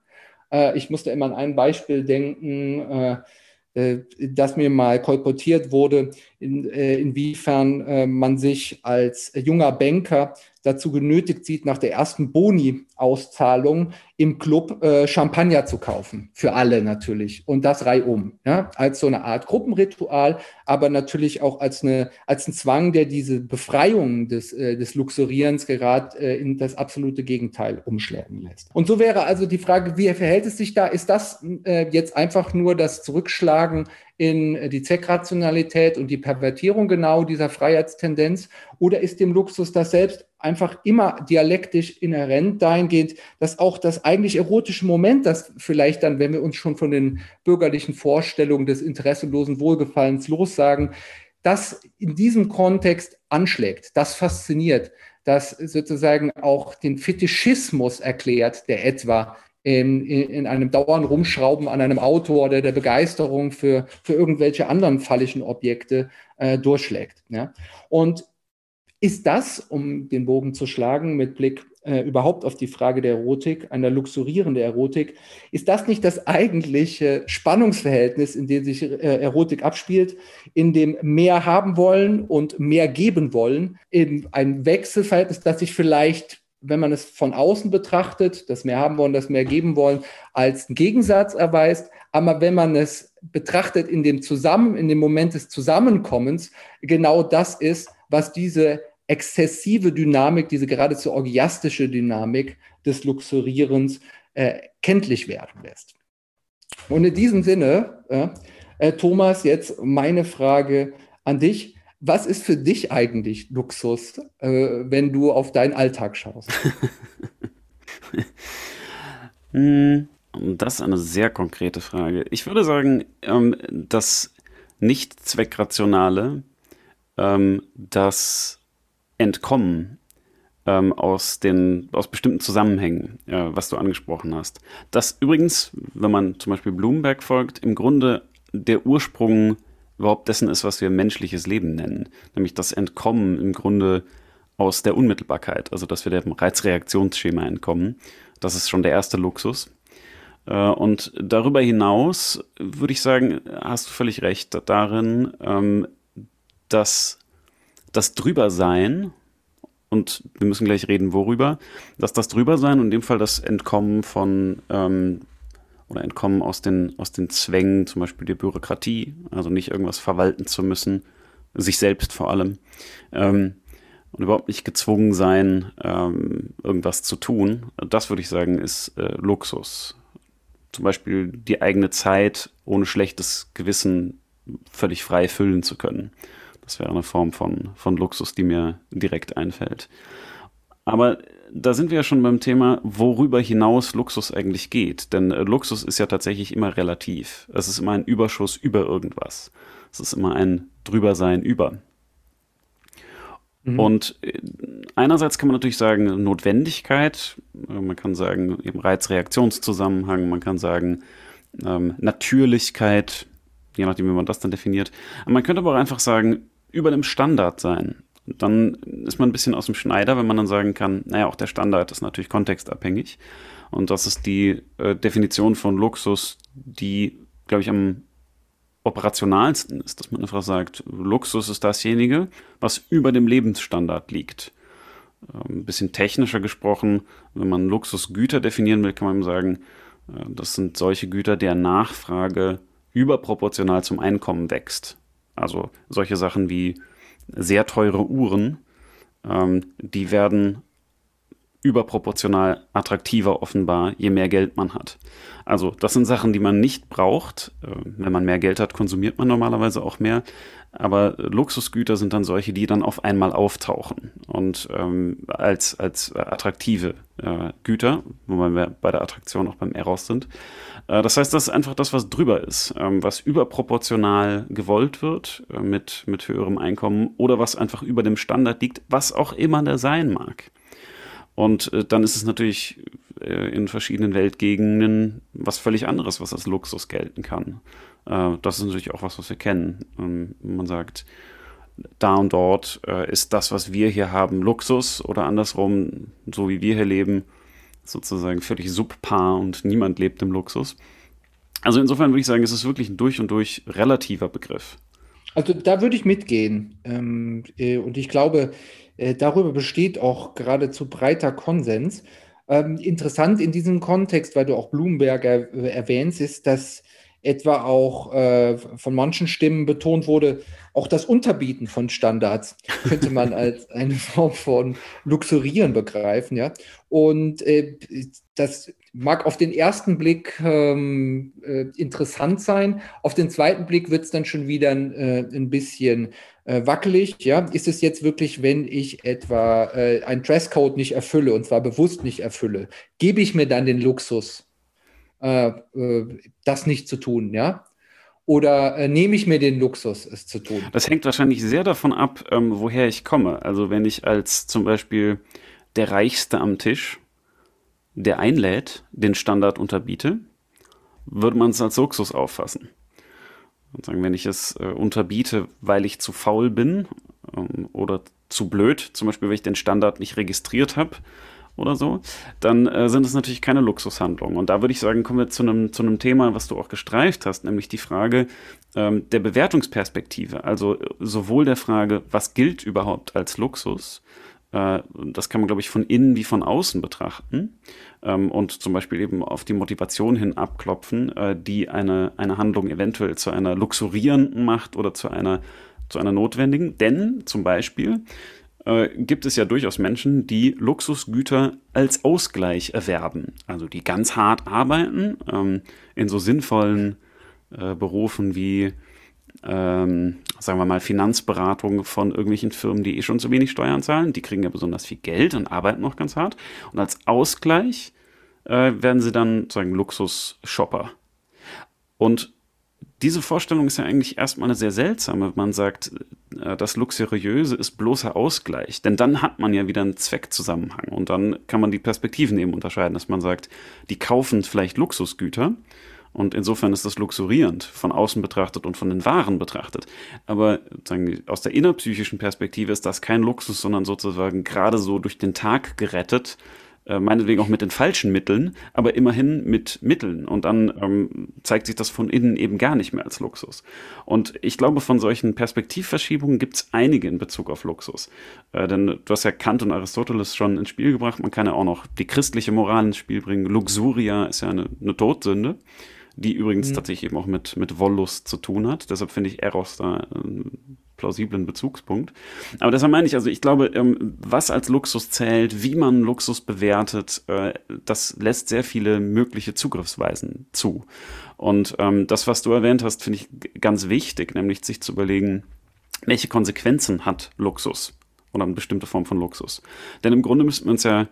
Äh, ich musste immer an ein Beispiel denken, äh, dass mir mal kolportiert wurde, in, äh, inwiefern äh, man sich als junger Banker dazu genötigt sieht, nach der ersten Boni-Auszahlung im Club äh, Champagner zu kaufen. Für alle natürlich. Und das reihum. Ja? Als so eine Art Gruppenritual, aber natürlich auch als, eine, als ein Zwang, der diese Befreiung des, äh, des Luxurierens gerade äh, in das absolute Gegenteil umschlägen lässt. Und so wäre also die Frage, wie verhält es sich da? Ist das äh, jetzt einfach nur das Zurückschlagen in die Zweckrationalität und die Pervertierung genau dieser Freiheitstendenz? Oder ist dem Luxus das selbst einfach immer dialektisch inhärent dahingehend, dass auch das eigentlich erotische Moment, das vielleicht dann, wenn wir uns schon von den bürgerlichen Vorstellungen des interesselosen Wohlgefallens lossagen, das in diesem Kontext anschlägt, das fasziniert, das sozusagen auch den Fetischismus erklärt, der etwa in, in einem dauernden Rumschrauben an einem Auto oder der Begeisterung für, für irgendwelche anderen fallischen Objekte äh, durchschlägt. Ja? Und ist das, um den Bogen zu schlagen, mit Blick äh, überhaupt auf die Frage der Erotik, einer luxurierenden Erotik, ist das nicht das eigentliche Spannungsverhältnis, in dem sich äh, Erotik abspielt, in dem mehr haben wollen und mehr geben wollen, eben ein Wechselverhältnis, das sich vielleicht wenn man es von außen betrachtet, das mehr haben wollen, das mehr geben wollen, als Gegensatz erweist. Aber wenn man es betrachtet in dem Zusammen, in dem Moment des Zusammenkommens, genau das ist, was diese exzessive Dynamik, diese geradezu orgiastische Dynamik des Luxurierens äh, kenntlich werden lässt. Und in diesem Sinne, äh, Thomas, jetzt meine Frage an dich. Was ist für dich eigentlich Luxus, äh, wenn du auf deinen Alltag schaust? Hm, das ist eine sehr konkrete Frage. Ich würde sagen, ähm, das nicht zweckrationale, ähm, das Entkommen ähm, aus, den, aus bestimmten Zusammenhängen, äh, was du angesprochen hast. Das übrigens, wenn man zum Beispiel Bloomberg folgt, im Grunde der Ursprung überhaupt dessen ist, was wir menschliches Leben nennen. Nämlich das Entkommen im Grunde aus der Unmittelbarkeit, also dass wir dem Reizreaktionsschema entkommen. Das ist schon der erste Luxus. Äh, und darüber hinaus würde ich sagen, hast du völlig recht darin, ähm, dass das Drübersein, und wir müssen gleich reden, worüber, dass das Drübersein und in dem Fall das Entkommen von ähm, oder entkommen aus den, aus den Zwängen, zum Beispiel der Bürokratie, also nicht irgendwas verwalten zu müssen, sich selbst vor allem, ähm, und überhaupt nicht gezwungen sein, ähm, irgendwas zu tun. Das würde ich sagen, ist äh, Luxus. Zum Beispiel die eigene Zeit ohne schlechtes Gewissen völlig frei füllen zu können. Das wäre eine Form von, von Luxus, die mir direkt einfällt. Aber da sind wir ja schon beim Thema, worüber hinaus Luxus eigentlich geht. Denn äh, Luxus ist ja tatsächlich immer relativ. Es ist immer ein Überschuss über irgendwas. Es ist immer ein Drübersein über. Mhm. Und äh, einerseits kann man natürlich sagen, Notwendigkeit, äh, man kann sagen, eben Reizreaktionszusammenhang, man kann sagen, ähm, Natürlichkeit, je nachdem, wie man das dann definiert. Aber man könnte aber auch einfach sagen, über dem Standard sein dann ist man ein bisschen aus dem Schneider, wenn man dann sagen kann, naja, auch der Standard ist natürlich kontextabhängig. Und das ist die äh, Definition von Luxus, die, glaube ich, am operationalsten ist, dass man einfach sagt, Luxus ist dasjenige, was über dem Lebensstandard liegt. Ähm, ein bisschen technischer gesprochen, wenn man Luxusgüter definieren will, kann man sagen, Äh, das sind solche Güter, deren Nachfrage überproportional zum Einkommen wächst. Also solche Sachen wie sehr teure Uhren, ähm, die werden überproportional attraktiver offenbar, je mehr Geld man hat. Also das sind Sachen, die man nicht braucht. Äh, wenn man mehr Geld hat, konsumiert man normalerweise auch mehr. Aber Luxusgüter sind dann solche, die dann auf einmal auftauchen und ähm, als, als attraktive äh, Güter, wobei wir bei der Attraktion auch beim Eros sind. Äh, das heißt, das ist einfach das, was drüber ist, ähm, was überproportional gewollt wird äh, mit, mit höherem Einkommen oder was einfach über dem Standard liegt, was auch immer der sein mag. Und äh, dann ist es natürlich äh, in verschiedenen Weltgegenden was völlig anderes, was als Luxus gelten kann. Äh, das ist natürlich auch was, was wir kennen. Ähm, man sagt, da und dort äh, ist das, was wir hier haben, Luxus oder andersrum, so wie wir hier leben, sozusagen völlig subpar und niemand lebt im Luxus. Also insofern würde ich sagen, es ist wirklich ein durch und durch relativer Begriff. Also da würde ich mitgehen. Ähm, äh, und ich glaube, äh, darüber besteht auch geradezu breiter Konsens. Ähm, interessant in diesem Kontext, weil du auch Bloomberg er, äh, erwähnst, ist, dass etwa auch äh, von manchen Stimmen betont wurde, auch das Unterbieten von Standards könnte man als eine Form von Luxurieren begreifen, ja. Und äh, das mag auf den ersten Blick ähm, äh, interessant sein, auf den zweiten Blick wird es dann schon wieder äh, ein bisschen äh, wackelig, ja. Ist es jetzt wirklich, wenn ich etwa äh, einen Dresscode nicht erfülle und zwar bewusst nicht erfülle, gebe ich mir dann den Luxus, äh, äh, das nicht zu tun, ja? Oder äh, nehme ich mir den Luxus, es zu tun? Das hängt wahrscheinlich sehr davon ab, ähm, woher ich komme. Also wenn ich als zum Beispiel der Reichste am Tisch, der einlädt, den Standard unterbiete, würde man es als Luxus auffassen. Und sagen, wenn ich es äh, unterbiete, weil ich zu faul bin ähm, oder zu blöd, zum Beispiel, weil ich den Standard nicht registriert habe, oder so, dann äh, sind es natürlich keine Luxushandlungen. Und da würde ich sagen, kommen wir zu einem zu Thema, was du auch gestreift hast, nämlich die Frage ähm, der Bewertungsperspektive. Also sowohl der Frage, was gilt überhaupt als Luxus, äh, das kann man, glaube ich, von innen wie von außen betrachten ähm, und zum Beispiel eben auf die Motivation hin abklopfen, äh, die eine, eine Handlung eventuell zu einer luxurierenden macht oder zu einer, zu einer notwendigen. Denn zum Beispiel äh, gibt es ja durchaus Menschen, die Luxusgüter als Ausgleich erwerben. Also die ganz hart arbeiten, ähm, in so sinnvollen äh, Berufen wie, ähm, sagen wir mal, Finanzberatung von irgendwelchen Firmen, die eh schon zu wenig Steuern zahlen. Die kriegen ja besonders viel Geld und arbeiten noch ganz hart. Und als Ausgleich äh, werden sie dann sozusagen Luxus-Shopper. Und diese Vorstellung ist ja eigentlich erstmal eine sehr seltsame. Man sagt, äh, das Luxuriöse ist bloßer Ausgleich. Denn dann hat man ja wieder einen Zweckzusammenhang. Und dann kann man die Perspektiven eben unterscheiden, dass man sagt, die kaufen vielleicht Luxusgüter. Und insofern ist das luxurierend, von außen betrachtet und von den Waren betrachtet. Aber sagen, aus der innerpsychischen Perspektive ist das kein Luxus, sondern sozusagen gerade so durch den Tag gerettet äh, meinetwegen auch mit den falschen Mitteln, aber immerhin mit Mitteln. Und dann ähm, zeigt sich das von innen eben gar nicht mehr als Luxus. Und ich glaube, von solchen Perspektivverschiebungen gibt es einige in Bezug auf Luxus. Äh, denn du hast ja Kant und Aristoteles schon ins Spiel gebracht. Man kann ja auch noch die christliche Moral ins Spiel bringen. Luxuria ist ja eine, eine Todsünde die übrigens mhm. tatsächlich eben auch mit, mit Wollust zu tun hat. Deshalb finde ich Eros da einen plausiblen Bezugspunkt. Aber deshalb meine ich, also ich glaube, ähm, was als Luxus zählt, wie man Luxus bewertet, äh, das lässt sehr viele mögliche Zugriffsweisen zu. Und ähm, das, was du erwähnt hast, finde ich ganz wichtig, nämlich sich zu überlegen, welche Konsequenzen hat Luxus oder eine bestimmte Form von Luxus. Denn im Grunde müssten wir uns ja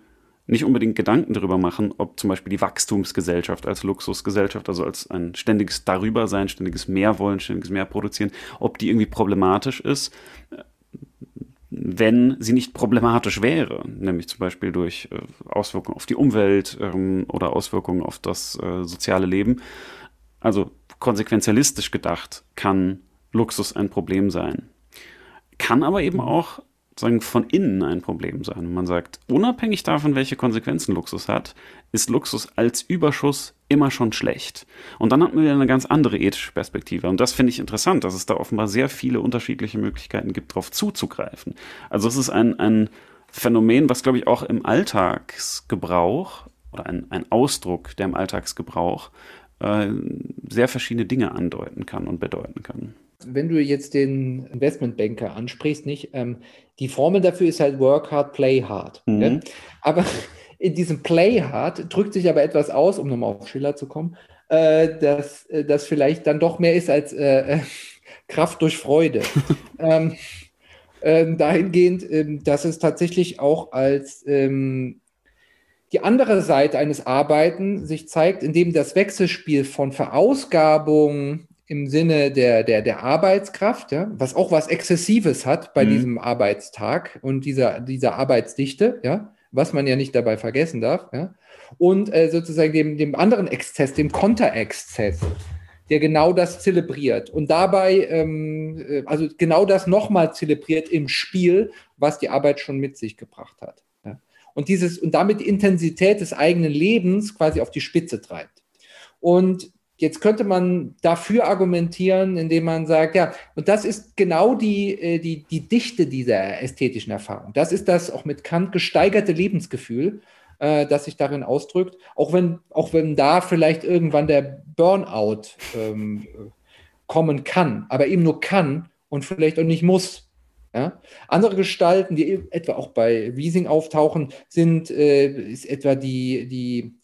nicht unbedingt Gedanken darüber machen, ob zum Beispiel die Wachstumsgesellschaft als Luxusgesellschaft, also als ein ständiges Darübersein, ständiges Mehrwollen, ständiges Mehrproduzieren, ob die irgendwie problematisch ist, wenn sie nicht problematisch wäre, nämlich zum Beispiel durch äh, Auswirkungen auf die Umwelt ähm, oder Auswirkungen auf das äh, soziale Leben. Also konsequenzialistisch gedacht kann Luxus ein Problem sein. Kann aber eben auch sagen, von innen ein Problem sein. Man sagt, unabhängig davon, welche Konsequenzen Luxus hat, ist Luxus als Überschuss immer schon schlecht. Und dann hat man wieder eine ganz andere ethische Perspektive. Und das finde ich interessant, dass es da offenbar sehr viele unterschiedliche Möglichkeiten gibt, darauf zuzugreifen. Also es ist ein, ein Phänomen, was, glaube ich, auch im Alltagsgebrauch oder ein, ein Ausdruck, der im Alltagsgebrauch äh, sehr verschiedene Dinge andeuten kann und bedeuten kann. Wenn du jetzt den Investmentbanker ansprichst, nicht, ähm, die Formel dafür ist halt Work hard, play hard. Mhm. Ja? Aber in diesem Play hard drückt sich aber etwas aus, um nochmal auf Schiller zu kommen, äh, dass äh, das vielleicht dann doch mehr ist als äh, äh Kraft durch Freude. ähm, ähm, dahingehend, ähm, dass es tatsächlich auch als ähm, die andere Seite eines Arbeiten sich zeigt, indem das Wechselspiel von Verausgabung im Sinne der, der, der Arbeitskraft, ja, was auch was Exzessives hat bei mhm. diesem Arbeitstag und dieser, dieser Arbeitsdichte, ja, was man ja nicht dabei vergessen darf, ja, und äh, sozusagen dem, dem anderen Exzess, dem Konterexzess, der genau das zelebriert und dabei, ähm, äh, also genau das nochmal zelebriert im Spiel, was die Arbeit schon mit sich gebracht hat. Ja. Und dieses und damit die Intensität des eigenen Lebens quasi auf die Spitze treibt. Und Jetzt könnte man dafür argumentieren, indem man sagt, ja, und das ist genau die, äh, die, die Dichte dieser ästhetischen Erfahrung. Das ist das auch mit Kant gesteigerte Lebensgefühl, äh, das sich darin ausdrückt, auch wenn, auch wenn da vielleicht irgendwann der Burnout ähm, kommen kann, aber eben nur kann und vielleicht auch nicht muss. Ja? Andere Gestalten, die etwa auch bei Wiesing auftauchen, sind äh, ist etwa die, die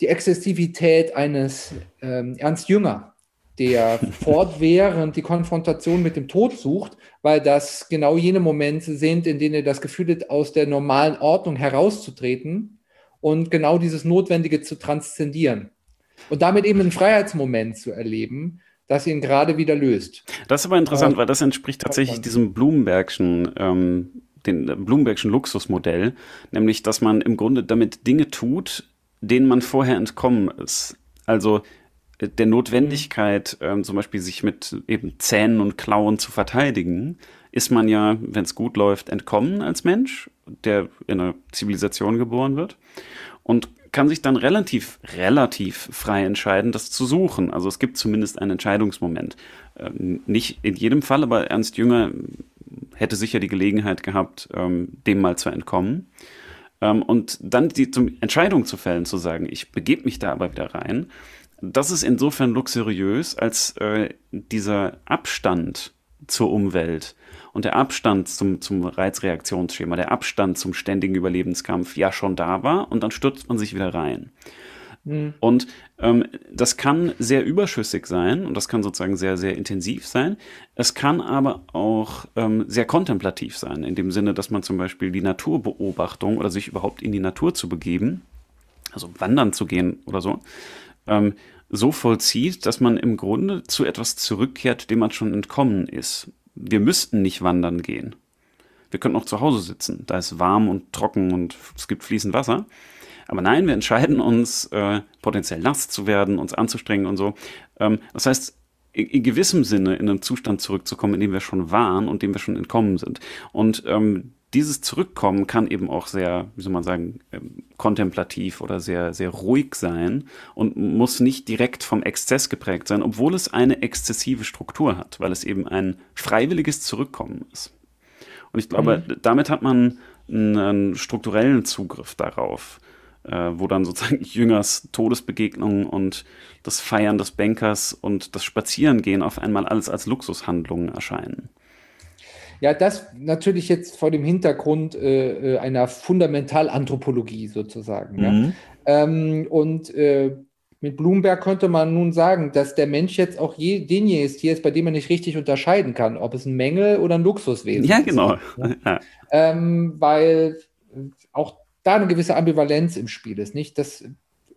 die Exzessivität eines ähm, Ernst Jünger, der fortwährend die Konfrontation mit dem Tod sucht, weil das genau jene Momente sind, in denen er das Gefühl hat, aus der normalen Ordnung herauszutreten und genau dieses Notwendige zu transzendieren. Und damit eben einen Freiheitsmoment zu erleben, das ihn gerade wieder löst. Das ist aber interessant, äh, weil das entspricht tatsächlich diesem Bloombergschen ähm, den Bloombergschen Luxusmodell, nämlich dass man im Grunde damit Dinge tut, denen man vorher entkommen ist. Also äh, der Notwendigkeit, ähm, zum Beispiel sich mit eben Zähnen und Klauen zu verteidigen, ist man ja, wenn es gut läuft, entkommen als Mensch, der in einer Zivilisation geboren wird und kann sich dann relativ, relativ frei entscheiden, das zu suchen. Also es gibt zumindest einen Entscheidungsmoment. Ähm, nicht in jedem Fall, aber Ernst Jünger hätte sicher die Gelegenheit gehabt, ähm, dem mal zu entkommen. Ähm, und dann die Entscheidung zu fällen, zu sagen, ich begebe mich da aber wieder rein, das ist insofern luxuriös, als äh, dieser Abstand zur Umwelt und der Abstand zum, zum Reizreaktionsschema, der Abstand zum ständigen Überlebenskampf ja schon da war und dann stürzt man sich wieder rein. Mhm. Und ähm, das kann sehr überschüssig sein und das kann sozusagen sehr, sehr intensiv sein. Es kann aber auch ähm, sehr kontemplativ sein, in dem Sinne, dass man zum Beispiel die Naturbeobachtung oder sich überhaupt in die Natur zu begeben, also wandern zu gehen oder so, ähm, so vollzieht, dass man im Grunde zu etwas zurückkehrt, dem man schon entkommen ist. Wir müssten nicht wandern gehen. Wir könnten auch zu Hause sitzen. Da ist warm und trocken und es gibt fließend Wasser. Aber nein, wir entscheiden uns, äh, potenziell nass zu werden, uns anzustrengen und so. Ähm, das heißt, in, in, gewissem Sinne in einen Zustand zurückzukommen, in dem wir schon waren und dem wir schon entkommen sind. Und ähm, dieses Zurückkommen kann eben auch sehr, wie soll man sagen, ähm, kontemplativ oder sehr, sehr ruhig sein und muss nicht direkt vom Exzess geprägt sein, obwohl es eine exzessive Struktur hat, weil es eben ein freiwilliges Zurückkommen ist. Und ich glaube, mhm. damit hat man einen strukturellen Zugriff darauf äh, wo dann sozusagen Jüngers Todesbegegnung und das Feiern des Bankers und das Spazierengehen auf einmal alles als Luxushandlungen erscheinen. Ja, das natürlich jetzt vor dem Hintergrund äh, äh einer Fundamentalanthropologie sozusagen. Mhm. Ja. Ähm, und äh, mit Bloomberg könnte man nun sagen, dass der Mensch jetzt auch je, denjenigen Tier ist, bei dem man nicht richtig unterscheiden kann, ob es ein Mängel oder ein Luxuswesen ja, genau. ist. Ja, genau. Ähm, weil auch da eine gewisse Ambivalenz im Spiel ist. Nicht? Das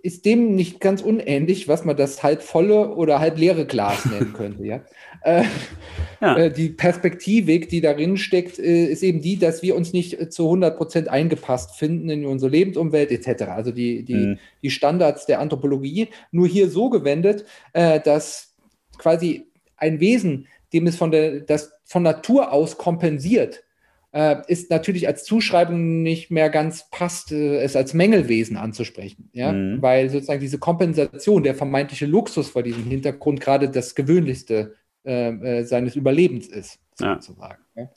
ist dem nicht ganz unähnlich, was man das halb volle oder halb leere Glas nennen könnte. Ja? Äh, ja. Äh, die Perspektivik, die darin steckt, äh, ist eben die, dass wir uns nicht zu 100 Prozent eingepasst finden in unsere Lebensumwelt etc. Also die, die, mhm. die Standards der Anthropologie, nur hier so gewendet, äh, dass quasi ein Wesen, dem es von der, das von Natur aus kompensiert, äh, ist natürlich als Zuschreibung nicht mehr ganz passt, äh, es als Mängelwesen anzusprechen. Ja? Mhm. Weil sozusagen diese Kompensation, der vermeintliche Luxus vor diesem Hintergrund gerade das Gewöhnlichste äh, äh seines Überlebens ist, sozusagen. Ja.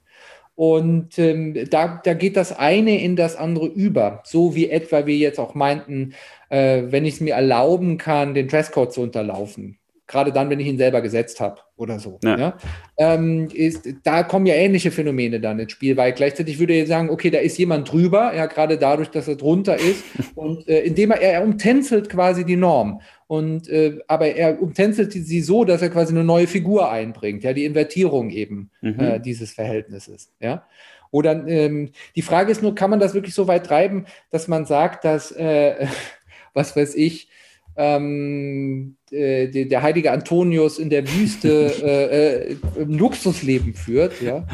Und ähm, da, da geht das eine in das andere über. So wie etwa wir jetzt auch meinten, äh, wenn ich es mir erlauben kann, den Dresscode zu unterlaufen. Gerade dann, wenn ich ihn selber gesetzt habe oder so. Ja. Ja. Ähm, ist, da kommen ja ähnliche Phänomene dann ins Spiel, weil gleichzeitig würde ich sagen, okay, da ist jemand drüber, ja, gerade dadurch, dass er drunter ist. und äh, indem er, er umtänzelt quasi die Norm. Und äh, aber er umtänzelt sie so, dass er quasi eine neue Figur einbringt, ja, die Invertierung eben Mhm. äh, dieses Verhältnisses, ja. Oder ähm, die Frage ist nur, kann man das wirklich so weit treiben, dass man sagt, dass, äh, was weiß ich, ähm, äh, der, der heilige Antonius in der Wüste äh, äh, ein Luxusleben führt, ja,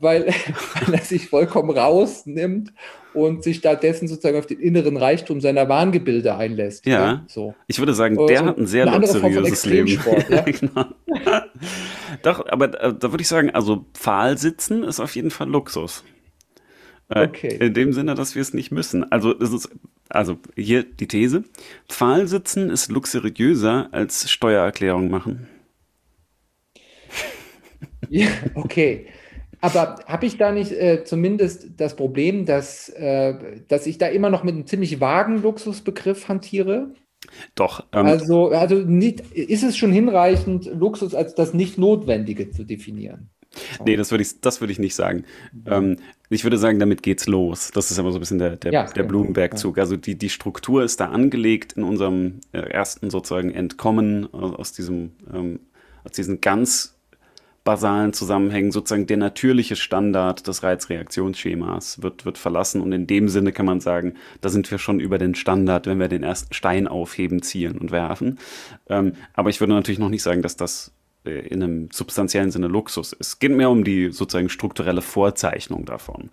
weil, weil er sich vollkommen rausnimmt und sich stattdessen sozusagen auf den inneren Reichtum seiner Wahngebilde einlässt. Ja. so. Ich würde sagen, der so hat ein sehr luxuriöses Leben. Ja. genau. Doch, aber äh, da würde ich sagen, also Pfahl sitzen ist auf jeden Fall Luxus. Äh, Okay. In dem Sinne, dass wir es nicht müssen. Also, es ist, also hier die These: Pfahl sitzen ist luxuriöser als Steuererklärung machen. Ja, okay. Aber habe ich da nicht äh, zumindest das Problem, dass, äh, dass ich da immer noch mit einem ziemlich vagen Luxusbegriff hantiere? Doch, ähm, Also, also nicht, ist es schon hinreichend, Luxus als das Nicht-Notwendige zu definieren? nee, das würde ich, das würde ich nicht sagen. Ähm, ich würde sagen, damit geht's los. Das ist aber so ein bisschen der, der, Ja, der. Blumenberg-Zug. Also die, die Struktur ist da angelegt in unserem äh, ersten sozusagen Entkommen aus, aus diesem, ähm, aus diesen ganz basalen Zusammenhängen. Sozusagen der natürliche Standard des Reizreaktionsschemas wird, wird verlassen. Und in dem Sinne kann man sagen, da sind wir schon über den Standard, wenn wir den ersten Stein aufheben, ziehen und werfen. Ähm, aber ich würde natürlich noch nicht sagen, dass das äh, in einem substanziellen Sinne Luxus ist. Es geht mehr um die sozusagen strukturelle Vorzeichnung davon.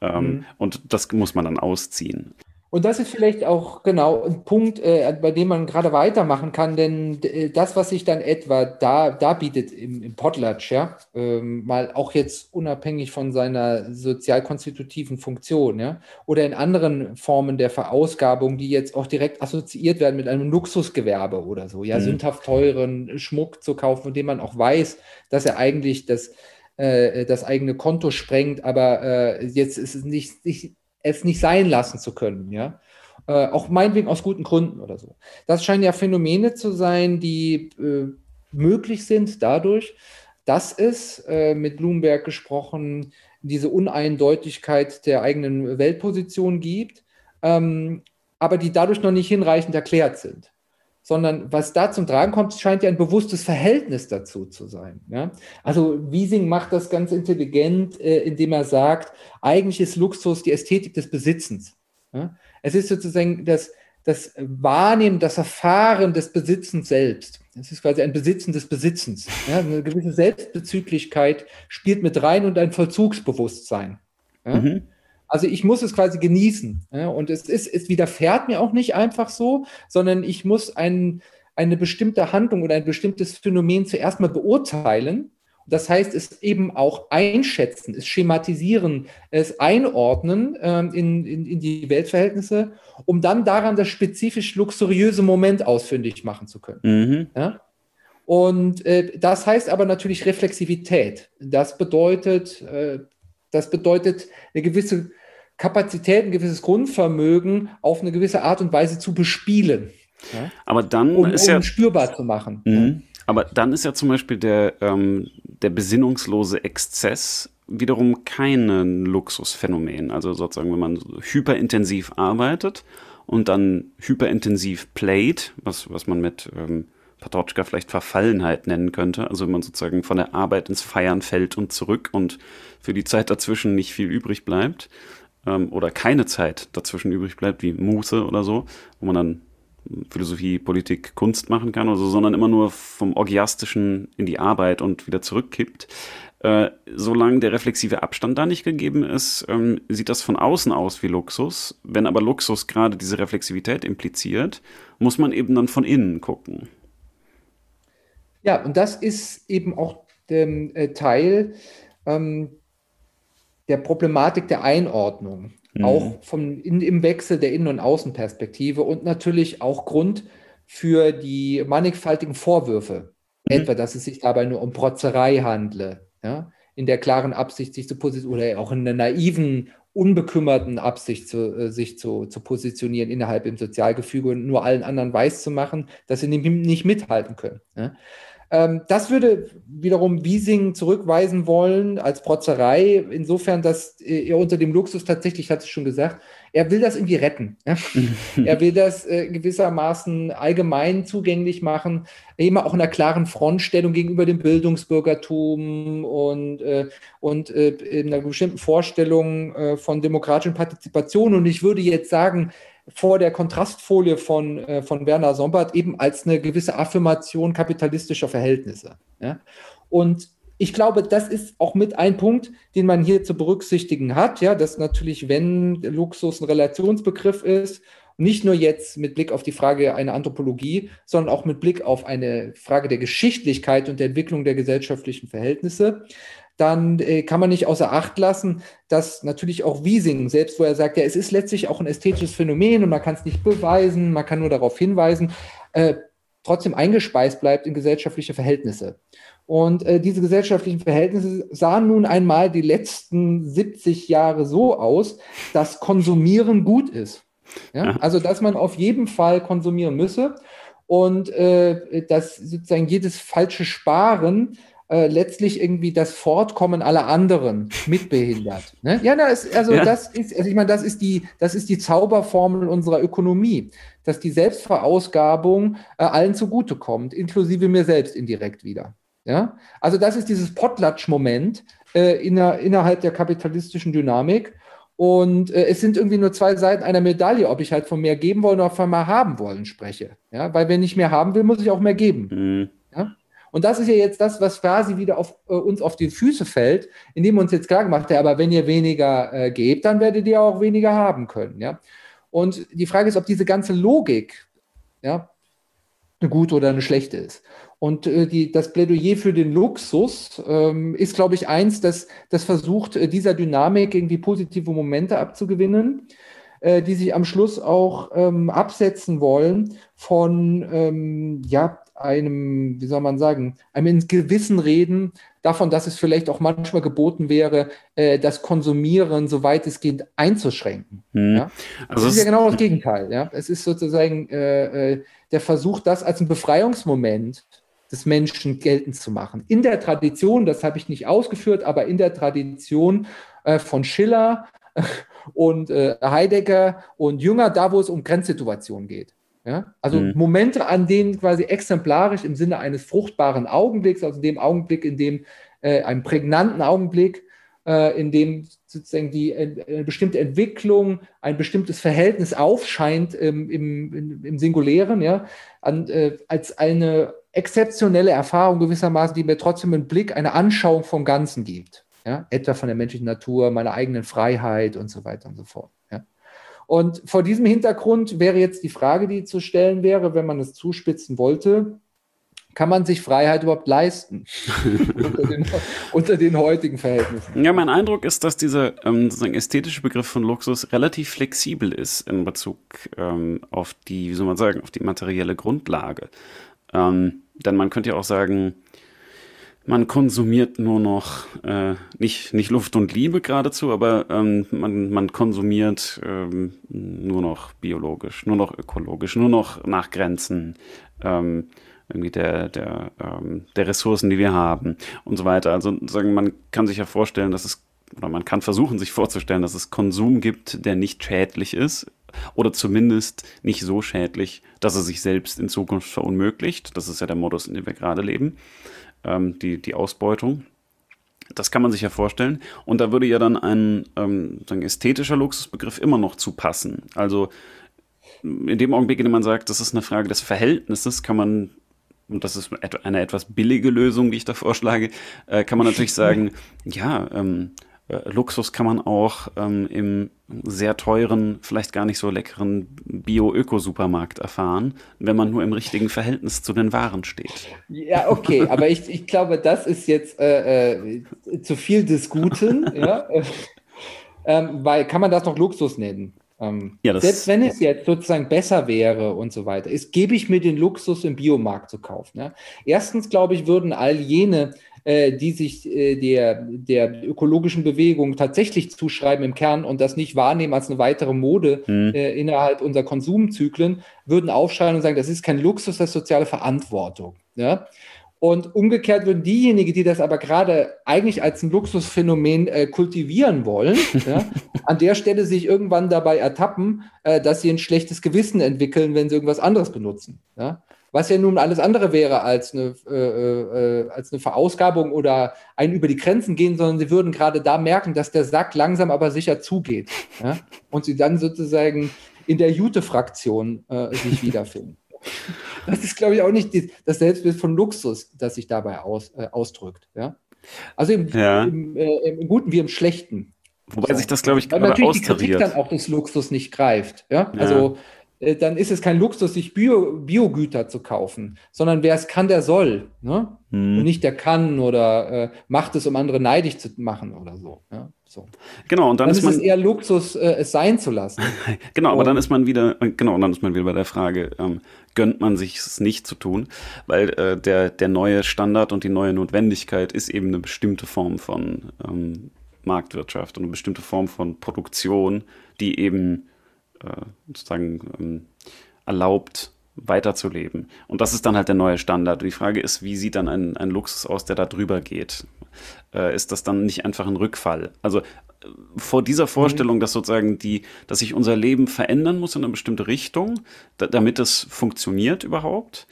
Ähm, Und das muss man dann ausziehen. Und das ist vielleicht auch genau ein Punkt, äh, bei dem man gerade weitermachen kann, denn äh, das, was sich dann etwa da, da bietet im, im Potlatch, ja, ähm, mal auch jetzt unabhängig von seiner sozialkonstitutiven Funktion, ja, oder in anderen Formen der Verausgabung, die jetzt auch direkt assoziiert werden mit einem Luxusgewerbe oder so, ja, Mhm. sündhaft teuren Schmuck zu kaufen, von dem man auch weiß, dass er eigentlich das, äh, das eigene Konto sprengt, aber äh, jetzt ist es nicht, nicht es nicht sein lassen zu können, ja. Äh, auch meinetwegen aus guten Gründen oder so. Das scheinen ja Phänomene zu sein, die äh, möglich sind dadurch, dass es, äh, mit Bloomberg gesprochen, diese Uneindeutigkeit der eigenen Weltposition gibt, ähm, aber die dadurch noch nicht hinreichend erklärt sind. Sondern was da zum Tragen kommt, scheint ja ein bewusstes Verhältnis dazu zu sein. Ja? Also Wiesing macht das ganz intelligent, äh, indem er sagt, eigentlich ist Luxus die Ästhetik des Besitzens. Ja? Es ist sozusagen das, das Wahrnehmen, das Erfahren des Besitzens selbst. Es ist quasi ein Besitzen des Besitzens. Ja? Eine gewisse Selbstbezüglichkeit spielt mit rein und ein Vollzugsbewusstsein. Mhm. Also ich muss es quasi genießen. Ja? Und es, ist, es widerfährt mir auch nicht einfach so, sondern ich muss ein, eine bestimmte Handlung oder ein bestimmtes Phänomen zuerst mal beurteilen. Das heißt, es eben auch einschätzen, es schematisieren, es einordnen ähm, in, in, in die Weltverhältnisse, um dann daran das spezifisch luxuriöse Moment ausfindig machen zu können. Mhm. Ja? Und äh, das heißt aber natürlich Reflexivität. Das bedeutet, äh, das bedeutet eine gewisse Kapazität, ein gewisses Grundvermögen auf eine gewisse Art und Weise zu bespielen, ja? Aber dann um, ist um ja. spürbar zu machen. Mhm. Aber dann ist ja zum Beispiel der, ähm, der besinnungslose Exzess wiederum kein Luxusphänomen. Also sozusagen, wenn man hyperintensiv arbeitet und dann hyperintensiv playt, was, was man mit ähm, Patochka vielleicht Verfallenheit nennen könnte. Also wenn man sozusagen von der Arbeit ins Feiern fällt und zurück und für die Zeit dazwischen nicht viel übrig bleibt ähm, oder keine Zeit dazwischen übrig bleibt, wie Muße oder so, wo man dann Philosophie, Politik, Kunst machen kann oder so, sondern immer nur vom Orgiastischen in die Arbeit und wieder zurückkippt. Äh, solange der reflexive Abstand da nicht gegeben ist, ähm, sieht das von außen aus wie Luxus. Wenn aber Luxus gerade diese Reflexivität impliziert, muss man eben dann von innen gucken. Ja, und das ist eben auch der äh, Teil ähm, der Problematik der Einordnung, Mhm. auch vom, in, im Wechsel der Innen- und Außenperspektive und natürlich auch Grund für die mannigfaltigen Vorwürfe, Mhm. etwa, dass es sich dabei nur um Protzerei handle. Ja? in der klaren Absicht, sich zu positionieren oder auch in der naiven, unbekümmerten Absicht, zu, äh, sich zu, zu positionieren innerhalb im Sozialgefüge und nur allen anderen weiß zu machen, dass sie nicht mithalten können. Ja? Ähm, das würde wiederum Wiesing zurückweisen wollen als Protzerei, insofern, dass äh, er unter dem Luxus tatsächlich, hat es schon gesagt, er will das irgendwie retten. Ja? er will das äh, gewissermaßen allgemein zugänglich machen, immer auch in einer klaren Frontstellung gegenüber dem Bildungsbürgertum und, äh, und äh, in einer bestimmten Vorstellung äh, von demokratischen Partizipation. Und ich würde jetzt sagen, vor der Kontrastfolie von, äh, von Werner Sombart eben als eine gewisse Affirmation kapitalistischer Verhältnisse. Ja? Und ich glaube, das ist auch mit ein Punkt, den man hier zu berücksichtigen hat, ja, dass natürlich, wenn Luxus ein Relationsbegriff ist, nicht nur jetzt mit Blick auf die Frage einer Anthropologie, sondern auch mit Blick auf eine Frage der Geschichtlichkeit und der Entwicklung der gesellschaftlichen Verhältnisse, dann äh, kann man nicht außer Acht lassen, dass natürlich auch Wiesing, selbst wo er sagt, ja, es ist letztlich auch ein ästhetisches Phänomen und man kann es nicht beweisen, man kann nur darauf hinweisen, äh, trotzdem eingespeist bleibt in gesellschaftliche Verhältnisse. Und äh, diese gesellschaftlichen Verhältnisse sahen nun einmal die letzten 70 Jahre so aus, dass Konsumieren gut ist. Ja? Also, dass man auf jeden Fall konsumieren müsse und äh, dass sozusagen jedes falsche Sparen äh, letztlich irgendwie das Fortkommen aller anderen mitbehindert. Ne? Ja, das, also ja. das ist, also ich meine, das ist die, das ist die Zauberformel unserer Ökonomie, dass die Selbstverausgabung äh, allen zugutekommt, inklusive mir selbst indirekt wieder. Ja, also das ist dieses Potlatsch-Moment äh, inner, innerhalb der kapitalistischen Dynamik. Und äh, es sind irgendwie nur zwei Seiten einer Medaille, ob ich halt von mehr geben wollen oder von mehr haben wollen spreche. Ja, weil wenn ich mehr haben will, muss ich auch mehr geben. Mhm. Und das ist ja jetzt das, was quasi wieder auf äh, uns auf die Füße fällt, indem uns jetzt klar gemacht hat, aber wenn ihr weniger äh, gebt, dann werdet ihr auch weniger haben können. Ja? Und die Frage ist, ob diese ganze Logik ja, eine gute oder eine schlechte ist. Und äh, die, das Plädoyer für den Luxus ähm, ist, glaube ich, eins, das, das versucht, äh, dieser Dynamik irgendwie positive Momente abzugewinnen, äh, die sich am Schluss auch ähm, absetzen wollen von ähm, ja, einem, wie soll man sagen, einem ins Gewissen reden davon, dass es vielleicht auch manchmal geboten wäre, äh, das Konsumieren, soweit es geht, einzuschränken. Hm. Ja? Also das ist ja genau das Gegenteil. Ja? Es ist sozusagen äh, äh, der Versuch, das als ein Befreiungsmoment des Menschen geltend zu machen. In der Tradition, das habe ich nicht ausgeführt, aber in der Tradition äh, von Schiller und äh, Heidegger und Jünger, da wo es um Grenzsituationen geht. Ja? Also mhm. Momente, an denen quasi exemplarisch im Sinne eines fruchtbaren Augenblicks, also dem Augenblick, in dem äh, einem prägnanten Augenblick, äh, in dem sozusagen die äh, eine bestimmte Entwicklung, ein bestimmtes Verhältnis aufscheint ähm, im, im, Singulären, ja, an, äh, als eine exzeptionelle Erfahrung gewissermaßen, die mir trotzdem einen Blick, eine Anschauung vom Ganzen gibt. Ja? Etwa von der menschlichen Natur, meiner eigenen Freiheit und so weiter und so fort. Und vor diesem Hintergrund wäre jetzt die Frage, die zu stellen wäre, wenn man es zuspitzen wollte, kann man sich Freiheit überhaupt leisten unter, den, unter, den, heutigen Verhältnissen? Ja, mein Eindruck ist, dass dieser ähm, sozusagen ästhetische Begriff von Luxus relativ flexibel ist in Bezug ähm, auf die, wie soll man sagen, auf die materielle Grundlage. Ähm, denn man könnte ja auch sagen, man konsumiert nur noch äh, nicht, nicht Luft und Liebe geradezu, aber ähm, man, man konsumiert ähm, nur noch biologisch, nur noch ökologisch, nur noch nach Grenzen ähm, irgendwie der, der, ähm, der Ressourcen, die wir haben und so weiter. Also sagen, man kann sich ja vorstellen, dass es, oder man kann versuchen, sich vorzustellen, dass es Konsum gibt, der nicht schädlich ist, oder zumindest nicht so schädlich, dass er sich selbst in Zukunft verunmöglicht. Das ist ja der Modus, in dem wir gerade leben ähm, die, die Ausbeutung. Das kann man sich ja vorstellen. Und da würde ja dann ein ähm, ästhetischer Luxusbegriff immer noch zu passen. Also in dem Augenblick, in dem man sagt, das ist eine Frage des Verhältnisses, kann man, und das ist eine etwas billige Lösung, die ich da vorschlage, äh, kann man natürlich sagen, ja, ähm, äh, Luxus kann man auch ähm, im sehr teuren, vielleicht gar nicht so leckeren Bio-Öko-Supermarkt erfahren, wenn man nur im richtigen Verhältnis zu den Waren steht. Ja, okay, aber ich, ich glaube, das ist jetzt äh, äh, zu viel des Guten, ja? ähm, weil kann man das noch Luxus nennen? Ähm, ja, selbst wenn es jetzt sozusagen besser wäre und so weiter, ist, gebe ich mir den Luxus im Biomarkt zu kaufen. Ja? Erstens, glaube ich, würden all jene äh, die sich äh, der, der ökologischen Bewegung tatsächlich zuschreiben im Kern und das nicht wahrnehmen als eine weitere Mode Hm. äh, innerhalb unserer Konsumzyklen, würden aufschreien und sagen, das ist kein Luxus, das ist soziale Verantwortung. Ja? Und umgekehrt würden diejenigen, die das aber gerade eigentlich als ein Luxusphänomen äh, kultivieren wollen, ja, an der Stelle sich irgendwann dabei ertappen, äh, dass sie ein schlechtes Gewissen entwickeln, wenn sie irgendwas anderes benutzen. Ja? Was ja nun alles andere wäre als eine, äh, äh, als eine Verausgabung oder ein über die Grenzen gehen, sondern sie würden gerade da merken, dass der Sack langsam aber sicher zugeht. Ja? Und sie dann sozusagen in der Jute-Fraktion äh, sich wiederfinden. Das ist, glaube ich, auch nicht die, das Selbstbild von Luxus, das sich dabei aus, äh, ausdrückt. Ja? Also im, Ja. im, äh, im Guten wie im Schlechten. Wobei sich das, glaube ich, Weil gerade natürlich die Kritik austariert. dann auch des Luxus nicht greift. Ja? Ja. Also dann ist es kein Luxus, sich Bio, Biogüter zu kaufen, sondern wer es kann, der soll. Ne? Hm. Und nicht der kann oder äh, macht es, um andere neidisch zu machen oder so. Ja? so. Genau, und dann, Dann, ist ist man. es eher Luxus, äh, es sein zu lassen. Genau, aber dann Und- ist man wieder, genau, und dann ist man wieder bei der Frage, ähm, gönnt man sich es nicht zu tun, weil äh, der, der neue Standard und die neue Notwendigkeit ist eben eine bestimmte Form von ähm, Marktwirtschaft und eine bestimmte Form von Produktion, die eben äh, sozusagen ähm, erlaubt, weiterzuleben. Und das ist dann halt der neue Standard. Und die Frage ist, wie sieht dann ein, ein Luxus aus, der da drüber geht? Äh, ist das dann nicht einfach ein Rückfall? Also vor dieser Vorstellung, dass sozusagen die, dass sich unser Leben verändern muss in eine bestimmte Richtung, da, damit es funktioniert überhaupt,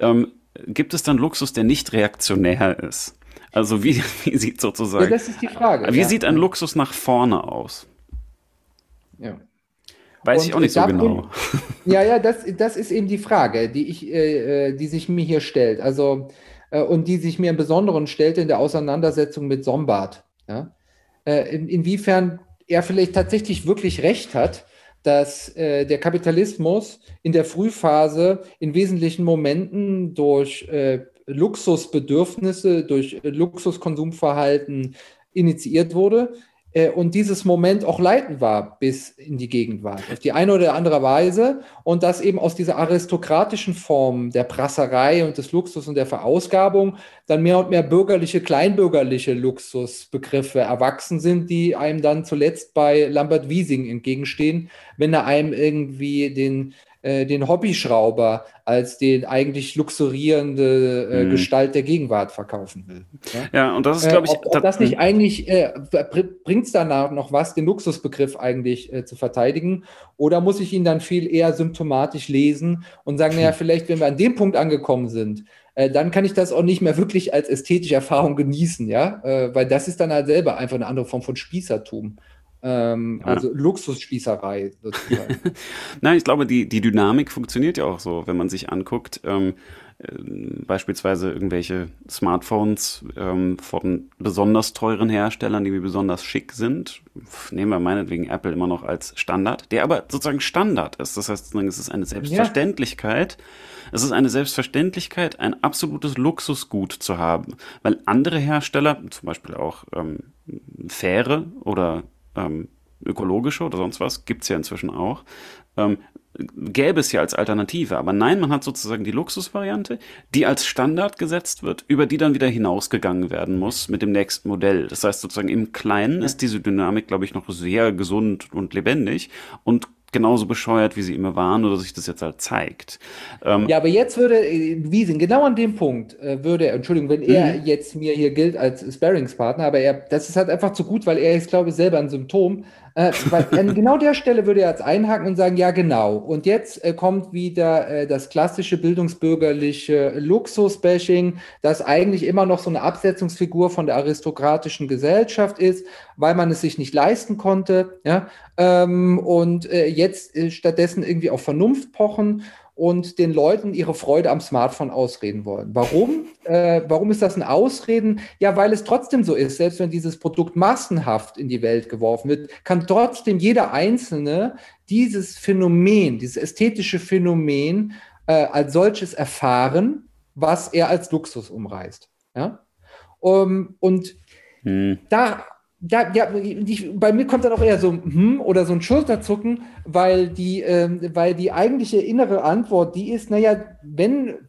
ähm, gibt es dann Luxus, der nicht reaktionär ist? Also wie, wie sieht Ja, sozusagen, das ist die Frage. wie ja. sieht ein Luxus nach vorne aus? Ja. Weiß Und ich auch nicht so genau. Ja, ja, das, das ist eben die Frage, die ich, äh, äh, die sich mir hier stellt. Also, äh, und die sich mir im Besonderen stellte in der Auseinandersetzung mit Sombart. Ja? Äh, in, inwiefern er vielleicht tatsächlich wirklich recht hat, dass äh, der Kapitalismus in der Frühphase in wesentlichen Momenten durch äh, Luxusbedürfnisse, durch Luxuskonsumverhalten initiiert wurde äh, und dieses Moment auch leitend war bis in die Gegenwart, auf die eine oder andere Weise. Und dass eben aus dieser aristokratischen Form der Prasserei und des Luxus und der Verausgabung dann mehr und mehr bürgerliche, kleinbürgerliche Luxusbegriffe erwachsen sind, die einem dann zuletzt bei Lambert Wiesing entgegenstehen, wenn er einem irgendwie den äh, den Hobbyschrauber als den eigentlich luxurierende äh, Mhm. Gestalt der Gegenwart verkaufen will. Ja? Ja, und das ist, Äh, glaube ich, ob, ob das nicht eigentlich, äh, bringt es danach noch was, den Luxusbegriff eigentlich äh, zu verteidigen? Oder muss ich ihn dann viel eher symptomatisch lesen und sagen, naja, vielleicht, wenn wir an dem Punkt angekommen sind, äh, dann kann ich das auch nicht mehr wirklich als ästhetische Erfahrung genießen, ja? Äh, weil das ist dann halt selber einfach eine andere Form von Spießertum. Ähm, Ja. Also Luxusspießerei sozusagen. Nein, ich glaube, die, die Dynamik funktioniert ja auch so, wenn man sich anguckt, ähm, äh, beispielsweise irgendwelche Smartphones ähm, von besonders teuren Herstellern, die besonders schick sind. Nehmen wir meinetwegen Apple immer noch als Standard, der aber sozusagen Standard ist. Das heißt, es ist eine Selbstverständlichkeit. Es ist eine Selbstverständlichkeit, ein absolutes Luxusgut zu haben. Weil andere Hersteller, zum Beispiel auch ähm, faire oder ähm, ökologische oder sonst was, gibt es ja inzwischen auch, ähm, gäbe es ja als Alternative. Aber nein, man hat sozusagen die Luxusvariante, die als Standard gesetzt wird, über die dann wieder hinausgegangen werden muss mit dem nächsten Modell. Das heißt sozusagen im Kleinen ist diese Dynamik, glaube ich, noch sehr gesund und lebendig und genauso bescheuert, wie sie immer waren oder sich das jetzt halt zeigt. Ähm, Ja, aber jetzt würde äh, Wiesing, genau an dem Punkt, äh, würde er, Entschuldigung, wenn er Mhm. jetzt mir hier gilt als Sparringspartner, aber er, das ist halt einfach zu gut, weil er ist, glaube ich, selber ein Symptom. Äh, weil an genau der Stelle würde er jetzt einhaken und sagen, ja, genau. Und jetzt äh, kommt wieder äh, das klassische bildungsbürgerliche Luxus-Bashing, das eigentlich immer noch so eine Absetzungsfigur von der aristokratischen Gesellschaft ist, weil man es sich nicht leisten konnte. Ja? Ähm, und äh, jetzt äh, stattdessen irgendwie auf Vernunft pochen und den Leuten ihre Freude am Smartphone ausreden wollen. Warum? Äh, warum ist das ein Ausreden? Ja, weil es trotzdem so ist, selbst wenn dieses Produkt massenhaft in die Welt geworfen wird, kann trotzdem jeder Einzelne dieses Phänomen, dieses ästhetische Phänomen äh, als solches erfahren, was er als Luxus umreißt. Ja? Um, und hm. da, ja, ja, ich, bei mir kommt dann auch eher so hm oder so ein Schulterzucken, weil die, ähm, weil die eigentliche innere Antwort, die ist, naja, wenn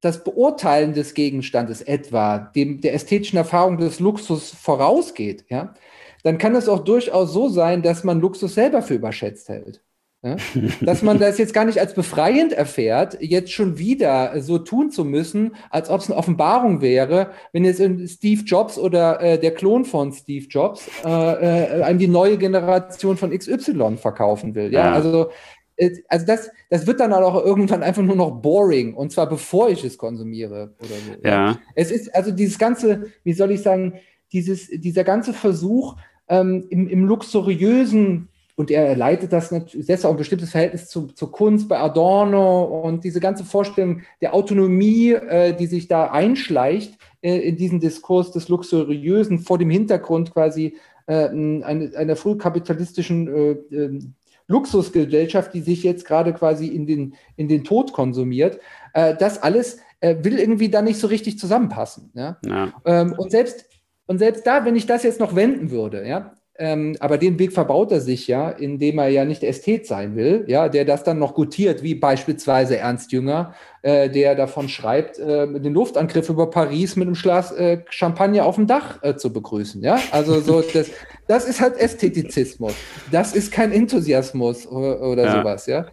das Beurteilen des Gegenstandes etwa dem, der ästhetischen Erfahrung des Luxus vorausgeht, ja, dann kann es auch durchaus so sein, dass man Luxus selber für überschätzt hält. Ja? Dass man das jetzt gar nicht als befreiend erfährt, jetzt schon wieder so tun zu müssen, als ob es eine Offenbarung wäre, wenn jetzt Steve Jobs oder äh, der Klon von Steve Jobs äh, äh, einem die neue Generation von XY verkaufen will. Ja, Ja. also äh, also das, das wird dann auch irgendwann einfach nur noch boring und zwar bevor ich es konsumiere oder so. Ja, Es ist also dieses ganze, wie soll ich sagen, dieses, dieser ganze Versuch ähm, im, im luxuriösen, und er leitet das natürlich, setzt auch ein bestimmtes Verhältnis zu, zur Kunst bei Adorno und diese ganze Vorstellung der Autonomie, äh, die sich da einschleicht äh, in diesen Diskurs des Luxuriösen vor dem Hintergrund quasi äh, einer, einer frühkapitalistischen äh, ähm, Luxusgesellschaft, die sich jetzt gerade quasi in den, in den Tod konsumiert. Äh, das alles äh, will irgendwie da nicht so richtig zusammenpassen. Ja? ja, Ähm, und, selbst, und selbst da, wenn ich das jetzt noch wenden würde, ja, ähm, aber den Weg verbaut er sich ja, indem er ja nicht Ästhet sein will, ja, der das dann noch gutiert, wie beispielsweise Ernst Jünger, äh, der davon schreibt, äh, den Luftangriff über Paris mit einem Glas äh, Champagner auf dem Dach äh, zu begrüßen, ja. Also so das, das ist halt Ästhetizismus. Das ist kein Enthusiasmus oder, oder Ja. sowas, ja.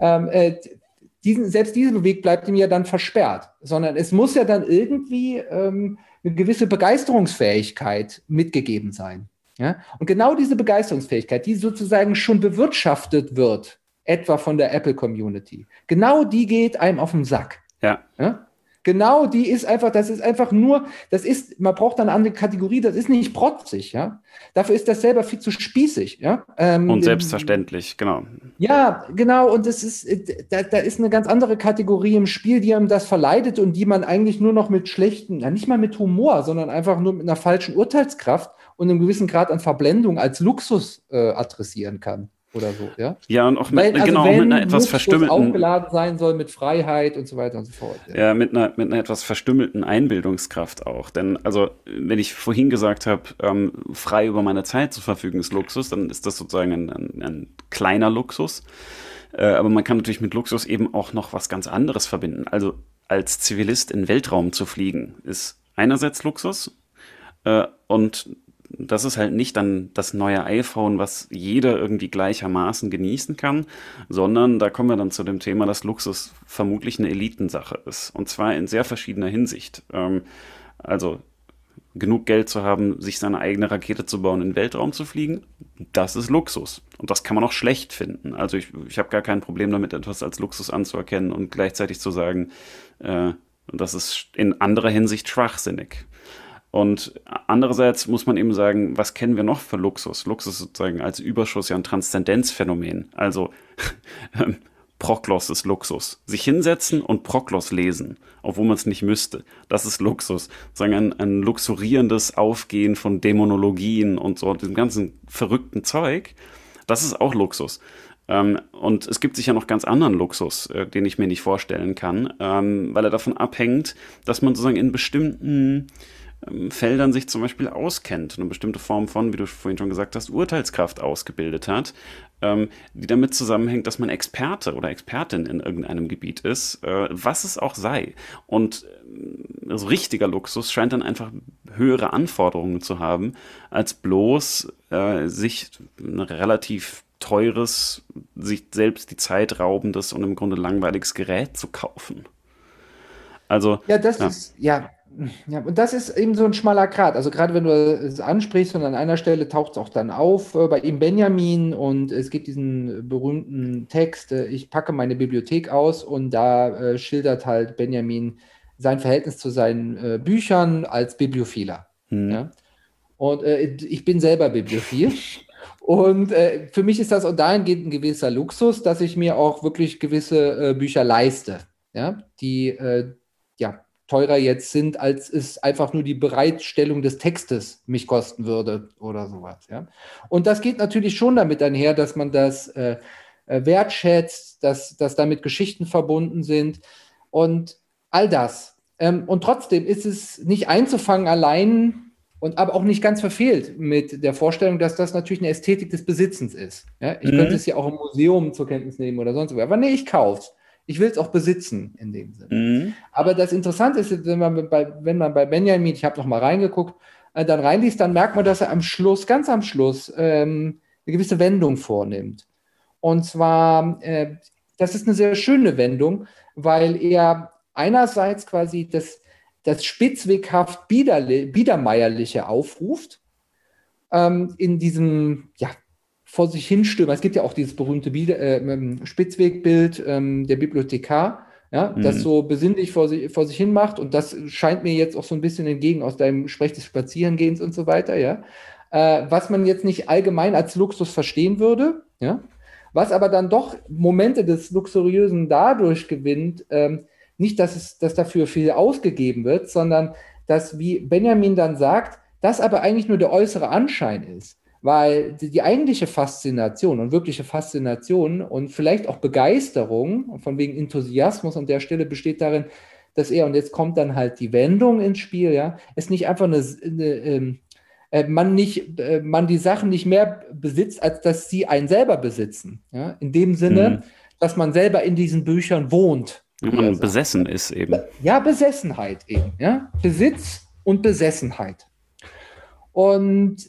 Ähm, äh, diesen, selbst diesen Weg bleibt ihm ja dann versperrt, sondern es muss ja dann irgendwie ähm, eine gewisse Begeisterungsfähigkeit mitgegeben sein. Ja? Und genau diese Begeisterungsfähigkeit, die sozusagen schon bewirtschaftet wird, etwa von der Apple-Community, genau die geht einem auf den Sack. ja, Ja? Genau, die ist einfach, das ist einfach nur, das ist, man braucht dann eine andere Kategorie, das ist nicht protzig, ja. Dafür ist das selber viel zu spießig, ja. Ähm, und selbstverständlich, genau. ja, genau, und es ist, äh, da, da ist eine ganz andere Kategorie im Spiel, die einem das verleidet und die man eigentlich nur noch mit schlechten, ja, nicht mal mit Humor, sondern einfach nur mit einer falschen Urteilskraft und einem gewissen Grad an Verblendung als Luxus äh, adressieren kann oder so, ja. Ja, und auch mit, Weil, also genau, wenn mit einer etwas Luxus verstümmelten, aufgeladen sein soll mit Freiheit und so weiter und so fort. Ja. ja, mit einer, mit einer etwas verstümmelten Einbildungskraft auch. Denn, also, wenn ich vorhin gesagt habe, ähm, frei über meine Zeit zu verfügen ist Luxus, dann ist das sozusagen ein, ein, ein kleiner Luxus. Äh, aber man kann natürlich mit Luxus eben auch noch was ganz anderes verbinden. Also, als Zivilist in Weltraum zu fliegen, ist einerseits Luxus äh, und das ist halt nicht dann das neue iPhone, was jeder irgendwie gleichermaßen genießen kann, sondern da kommen wir dann zu dem Thema, dass Luxus vermutlich eine Elitensache ist. Und zwar in sehr verschiedener Hinsicht. Ähm, also genug Geld zu haben, sich seine eigene Rakete zu bauen, in den Weltraum zu fliegen, das ist Luxus. Und das kann man auch schlecht finden. Also ich, ich habe gar kein Problem damit, etwas als Luxus anzuerkennen und gleichzeitig zu sagen, äh, das ist in anderer Hinsicht schwachsinnig. Und andererseits muss man eben sagen, was kennen wir noch für Luxus? Luxus sozusagen als Überschuss ja ein Transzendenzphänomen. Also ähm, Proklos ist Luxus. Sich hinsetzen und Proklos lesen, obwohl man es nicht müsste. Das ist Luxus. Sagen ein, ein luxurierendes Aufgehen von Dämonologien und so, diesem ganzen verrückten Zeug. Das ist auch Luxus. Ähm, und es gibt sicher noch ganz anderen Luxus, äh, den ich mir nicht vorstellen kann, ähm, weil er davon abhängt, dass man sozusagen in bestimmten Feldern sich zum Beispiel auskennt, eine bestimmte Form von, wie du vorhin schon gesagt hast, Urteilskraft ausgebildet hat, ähm, die damit zusammenhängt, dass man Experte oder Expertin in irgendeinem Gebiet ist, äh, was es auch sei. Und äh, also richtiger Luxus scheint dann einfach höhere Anforderungen zu haben, als bloß äh, sich ein relativ teures, sich selbst die Zeit raubendes und im Grunde langweiliges Gerät zu kaufen. Also, Ja, das Ja. ist, ja, ja, und das ist eben so ein schmaler Grat. Also gerade wenn du es ansprichst und an einer Stelle taucht es auch dann auf äh, bei ihm Benjamin und es gibt diesen berühmten Text, äh, ich packe meine Bibliothek aus und da äh, schildert halt Benjamin sein Verhältnis zu seinen äh, Büchern als Bibliophiler. hm, Ja? Und äh, ich bin selber Bibliophil. Und äh, für mich ist das auch dahingehend ein gewisser Luxus, dass ich mir auch wirklich gewisse äh, Bücher leiste, ja, die äh, teurer jetzt sind, als es einfach nur die Bereitstellung des Textes mich kosten würde oder sowas. Ja. Und das geht natürlich schon damit einher, dass man das äh, äh, wertschätzt, dass, dass damit Geschichten verbunden sind und all das. Ähm, und trotzdem ist es nicht einzufangen allein und aber auch nicht ganz verfehlt mit der Vorstellung, dass das natürlich eine Ästhetik des Besitzens ist. Ja? Ich Mhm. könnte es ja auch im Museum zur Kenntnis nehmen oder sonst wo. Aber nee, ich kauf's. Ich will es auch besitzen in dem Sinne. Mhm. Aber das Interessante ist, wenn man bei, wenn man bei Benjamin, ich habe noch mal reingeguckt, äh, dann reinliest, dann merkt man, dass er am Schluss, ganz am Schluss, ähm, eine gewisse Wendung vornimmt. Und zwar, äh, das ist eine sehr schöne Wendung, weil er einerseits quasi das, das spitzweghaft biedermeierliche aufruft, ähm, in diesem, ja, vor sich hinstürmen. Es gibt ja auch dieses berühmte Bieder, äh, Spitzwegbild ähm, der Bibliothekar, ja, mhm. das so besinnlich vor sich, vor sich hin macht. Und das scheint mir jetzt auch so ein bisschen entgegen aus deinem Sprech des Spazierengehens und so weiter, ja. Äh, was man jetzt nicht allgemein als Luxus verstehen würde, ja. Was aber dann doch Momente des Luxuriösen dadurch gewinnt, ähm, nicht, dass es dass dafür viel ausgegeben wird, sondern dass, wie Benjamin dann sagt, das aber eigentlich nur der äußere Anschein ist. Weil die, die eigentliche Faszination und wirkliche Faszination und vielleicht auch Begeisterung, von wegen Enthusiasmus an der Stelle besteht darin, dass er, und jetzt kommt dann halt die Wendung ins Spiel, ja, es nicht einfach eine, eine ähm, äh, man nicht, äh, man die Sachen nicht mehr besitzt, als dass sie einen selber besitzen. Ja? In dem Sinne, mhm. dass man selber in diesen Büchern wohnt. Wenn man besessen ist eben. Ja, Besessenheit eben. Ja? Besitz und Besessenheit. Und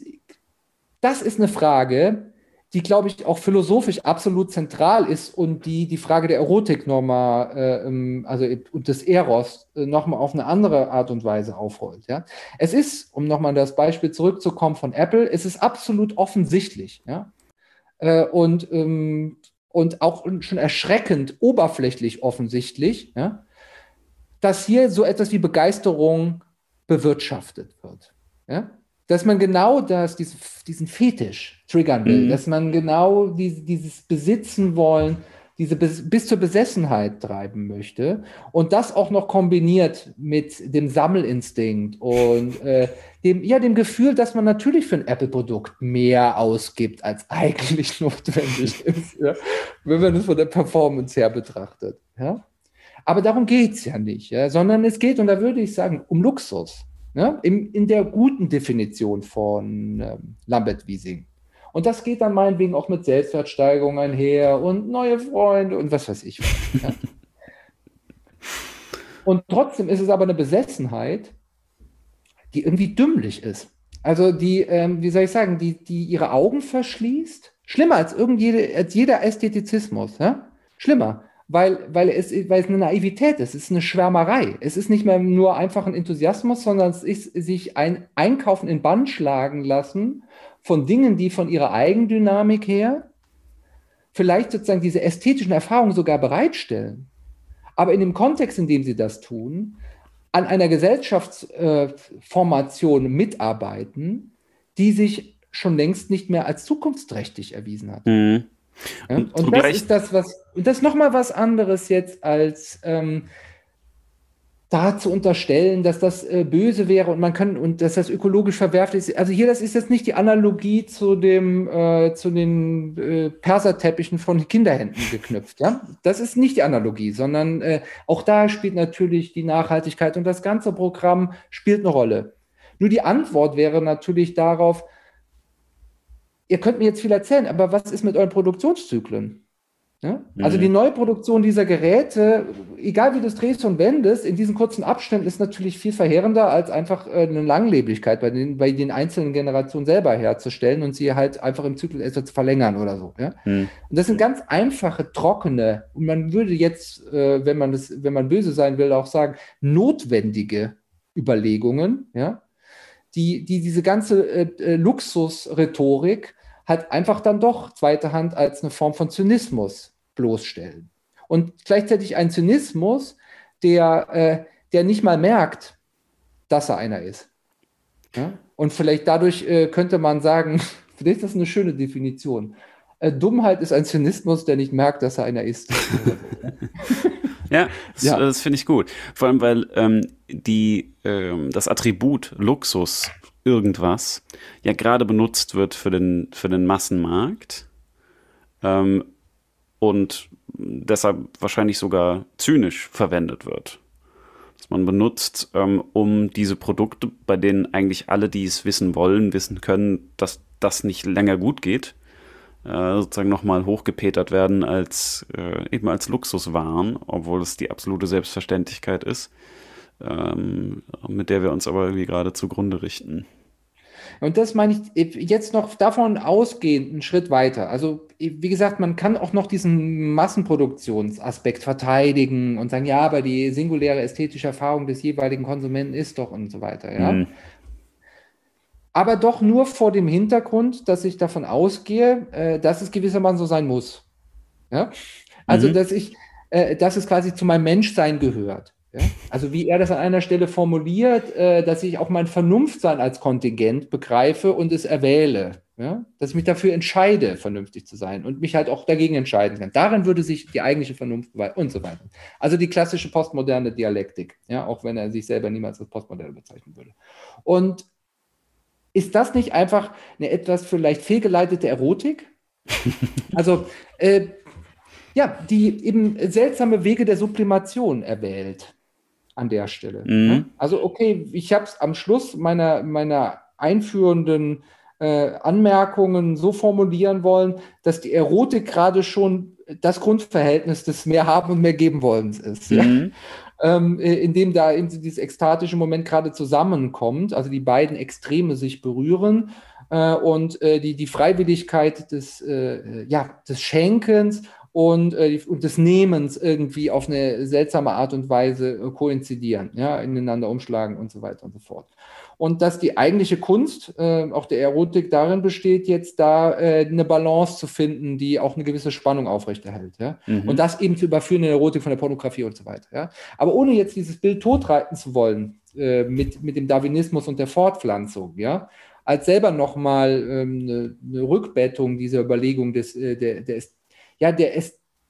das ist eine Frage, die, glaube ich, auch philosophisch absolut zentral ist und die die Frage der Erotik nochmal, äh, also und des Eros äh, nochmal auf eine andere Art und Weise aufrollt. Ja? Es ist, um nochmal das Beispiel zurückzukommen von Apple, es ist absolut offensichtlich. Ja? Äh, und, ähm, und auch schon erschreckend oberflächlich offensichtlich, ja? dass hier so etwas wie Begeisterung bewirtschaftet wird. Ja? Dass man genau das, diesen, Fetisch triggern will, mhm. dass man genau die, dieses Besitzen wollen, diese bis, bis zur Besessenheit treiben möchte und das auch noch kombiniert mit dem Sammelinstinkt und äh, dem, ja, dem Gefühl, dass man natürlich für ein Apple-Produkt mehr ausgibt, als eigentlich notwendig ist, ja? wenn man es von der Performance her betrachtet. Ja? Aber darum geht es ja nicht, ja? sondern es geht, und da würde ich sagen, um Luxus ne? in, in der guten Definition von ähm, Lambert-Wiesing. Und das geht dann meinetwegen auch mit Selbstwertsteigerung einher und neue Freunde und was weiß ich. ja. Und trotzdem ist es aber eine Besessenheit, die irgendwie dümmlich ist. Also die, ähm, wie soll ich sagen, die, die ihre Augen verschließt. Schlimmer als, irgendjede, als jeder Ästhetizismus. Ja? Schlimmer weil, weil, es, weil es eine Naivität ist, es ist eine Schwärmerei. Es ist nicht mehr nur einfach ein Enthusiasmus, sondern es ist sich ein Einkaufen in Band schlagen lassen von Dingen, die von ihrer Eigendynamik her vielleicht sozusagen diese ästhetischen Erfahrungen sogar bereitstellen. Aber in dem Kontext, in dem sie das tun, an einer Gesellschaftsformation äh, mitarbeiten, die sich schon längst nicht mehr als zukunftsträchtig erwiesen hat. Mhm. Ja? Und, und das ist das, was, und das ist nochmal was anderes jetzt als ähm, da zu unterstellen, dass das äh, böse wäre und man kann und dass das ökologisch verwerflich ist. Also hier, das ist jetzt nicht die Analogie zu dem äh, zu den äh, Perserteppichen von Kinderhänden geknüpft. Ja, das ist nicht die Analogie, sondern äh, auch da spielt natürlich die Nachhaltigkeit und das ganze Programm spielt eine Rolle. Nur die Antwort wäre natürlich darauf, ihr könnt mir jetzt viel erzählen, aber was ist mit euren Produktionszyklen? Ja? Also die mhm. Neuproduktion dieser Geräte, egal wie du es drehst und wendest, in diesen kurzen Abständen ist natürlich viel verheerender, als einfach äh, eine Langlebigkeit bei den, bei den einzelnen Generationen selber herzustellen und sie halt einfach im Zyklus etwas zu verlängern oder so. Ja? Mhm. Und das sind ganz einfache, trockene, und man würde jetzt, äh, wenn man das, wenn man böse sein will, auch sagen, notwendige Überlegungen, ja, die, die diese ganze äh, äh, Luxusrhetorik halt einfach dann doch zweite Hand als eine Form von Zynismus bloßstellen. Und gleichzeitig ein Zynismus, der, äh, der nicht mal merkt, dass er einer ist. Ja? Und vielleicht dadurch äh, könnte man sagen, vielleicht ist das eine schöne Definition. Äh, Dummheit ist ein Zynismus, der nicht merkt, dass er einer ist. ja, das, ja. das finde ich gut. Vor allem, weil ähm, die, ähm, das Attribut Luxus irgendwas ja gerade benutzt wird für den, für den Massenmarkt ähm, und deshalb wahrscheinlich sogar zynisch verwendet wird. Dass man benutzt, ähm, um diese Produkte, bei denen eigentlich alle, die es wissen wollen, wissen können, dass das nicht länger gut geht, äh, sozusagen nochmal hochgepetert werden als äh, eben als Luxuswaren, obwohl es die absolute Selbstverständlichkeit ist, ähm, mit der wir uns aber irgendwie gerade zugrunde richten. Und das meine ich jetzt noch davon ausgehend einen Schritt weiter. Also, wie gesagt, man kann auch noch diesen Massenproduktionsaspekt verteidigen und sagen, ja, aber die singuläre ästhetische Erfahrung des jeweiligen Konsumenten ist doch und so weiter, ja. Mhm. Aber doch nur vor dem Hintergrund, dass ich davon ausgehe, äh, dass es gewissermaßen so sein muss. Ja? Also, mhm. dass ich, äh, dass es quasi zu meinem Menschsein gehört. Ja? Also wie er das an einer Stelle formuliert, äh, dass ich auch mein Vernunftsein als Kontingent begreife und es erwähle. Ja? Dass ich mich dafür entscheide, vernünftig zu sein und mich halt auch dagegen entscheiden kann. Darin würde sich die eigentliche Vernunft und so weiter. Also die klassische postmoderne Dialektik, ja, auch wenn er sich selber niemals als postmodern bezeichnen würde. Und ist das nicht einfach eine etwas vielleicht fehlgeleitete Erotik? also äh, ja, die eben seltsame Wege der Sublimation erwählt an der Stelle. Mhm. Ne? Also, okay, ich habe es am Schluss meiner, meiner einführenden äh, Anmerkungen so formulieren wollen, dass die Erotik gerade schon das Grundverhältnis des mehr haben und mehr geben wollens ist. Mhm. Ja? Ähm, äh, in dem da in dieses ekstatische Moment gerade zusammenkommt, also die beiden Extreme sich berühren äh, und äh, die, die Freiwilligkeit des, äh, ja, des Schenkens und, äh, und des Nehmens irgendwie auf eine seltsame Art und Weise äh, koinzidieren, ja, ineinander umschlagen und so weiter und so fort. Und dass die eigentliche Kunst, äh, auch der Erotik, darin besteht, jetzt da äh, eine Balance zu finden, die auch eine gewisse Spannung aufrechterhält. Ja? Mhm. Und das eben zu überführen in der Erotik von der Pornografie und so weiter. Ja? Aber ohne jetzt dieses Bild totreiten zu wollen äh, mit, mit dem Darwinismus und der Fortpflanzung, ja, als selber nochmal ähm, eine, eine Rückbettung dieser Überlegung des, äh, der, der ja, der,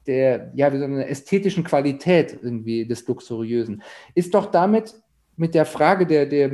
der ja, wie eine ästhetischen Qualität irgendwie des Luxuriösen, ist doch damit mit der Frage der, der,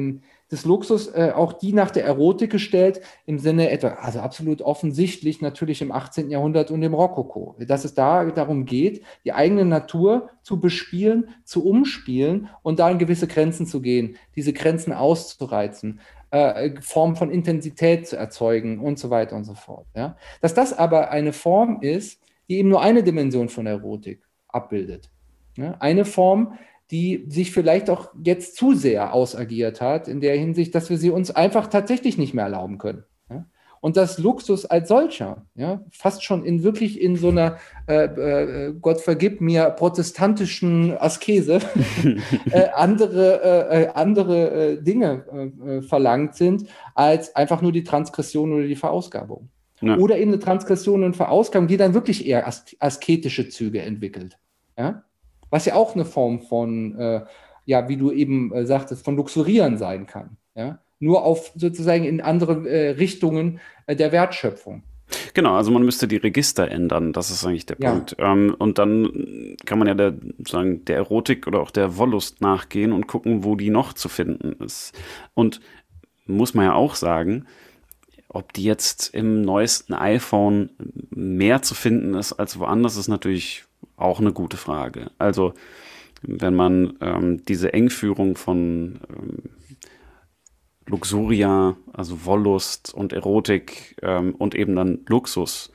des Luxus äh, auch die nach der Erotik gestellt, im Sinne etwa, also absolut offensichtlich natürlich im 18. Jahrhundert und im Rokoko, dass es da darum geht, die eigene Natur zu bespielen, zu umspielen und da in gewisse Grenzen zu gehen, diese Grenzen auszureizen, äh, Form von Intensität zu erzeugen und so weiter und so fort. Ja? Dass das aber eine Form ist, die eben nur eine Dimension von Erotik abbildet. Ja, eine Form, die sich vielleicht auch jetzt zu sehr ausagiert hat, in der Hinsicht, dass wir sie uns einfach tatsächlich nicht mehr erlauben können. Ja? Und das Luxus als solcher, ja, fast schon in wirklich in so einer, äh, äh, Gott vergib mir, protestantischen Askese, äh, andere, äh, äh, andere äh, Dinge verlangt sind, als einfach nur die Transgression oder die Verausgabung. Ja. Oder eben eine Transgression und Verausgabung, die dann wirklich eher asketische Züge entwickelt. Ja? Was ja auch eine Form von, äh, ja, wie du eben äh, sagtest, von Luxurieren sein kann. Ja? Nur auf sozusagen in andere äh, Richtungen äh, der Wertschöpfung. Genau, also man müsste die Register ändern, das ist eigentlich der ja. Punkt. Ähm, und dann kann man ja der, sagen, der Erotik oder auch der Wollust nachgehen und gucken, wo die noch zu finden ist. Und muss man ja auch sagen, ob die jetzt im neuesten iPhone mehr zu finden ist als woanders, ist natürlich auch eine gute Frage. Also wenn man ähm, diese Engführung von ähm, Luxuria, also Wollust und Erotik ähm, und eben dann Luxus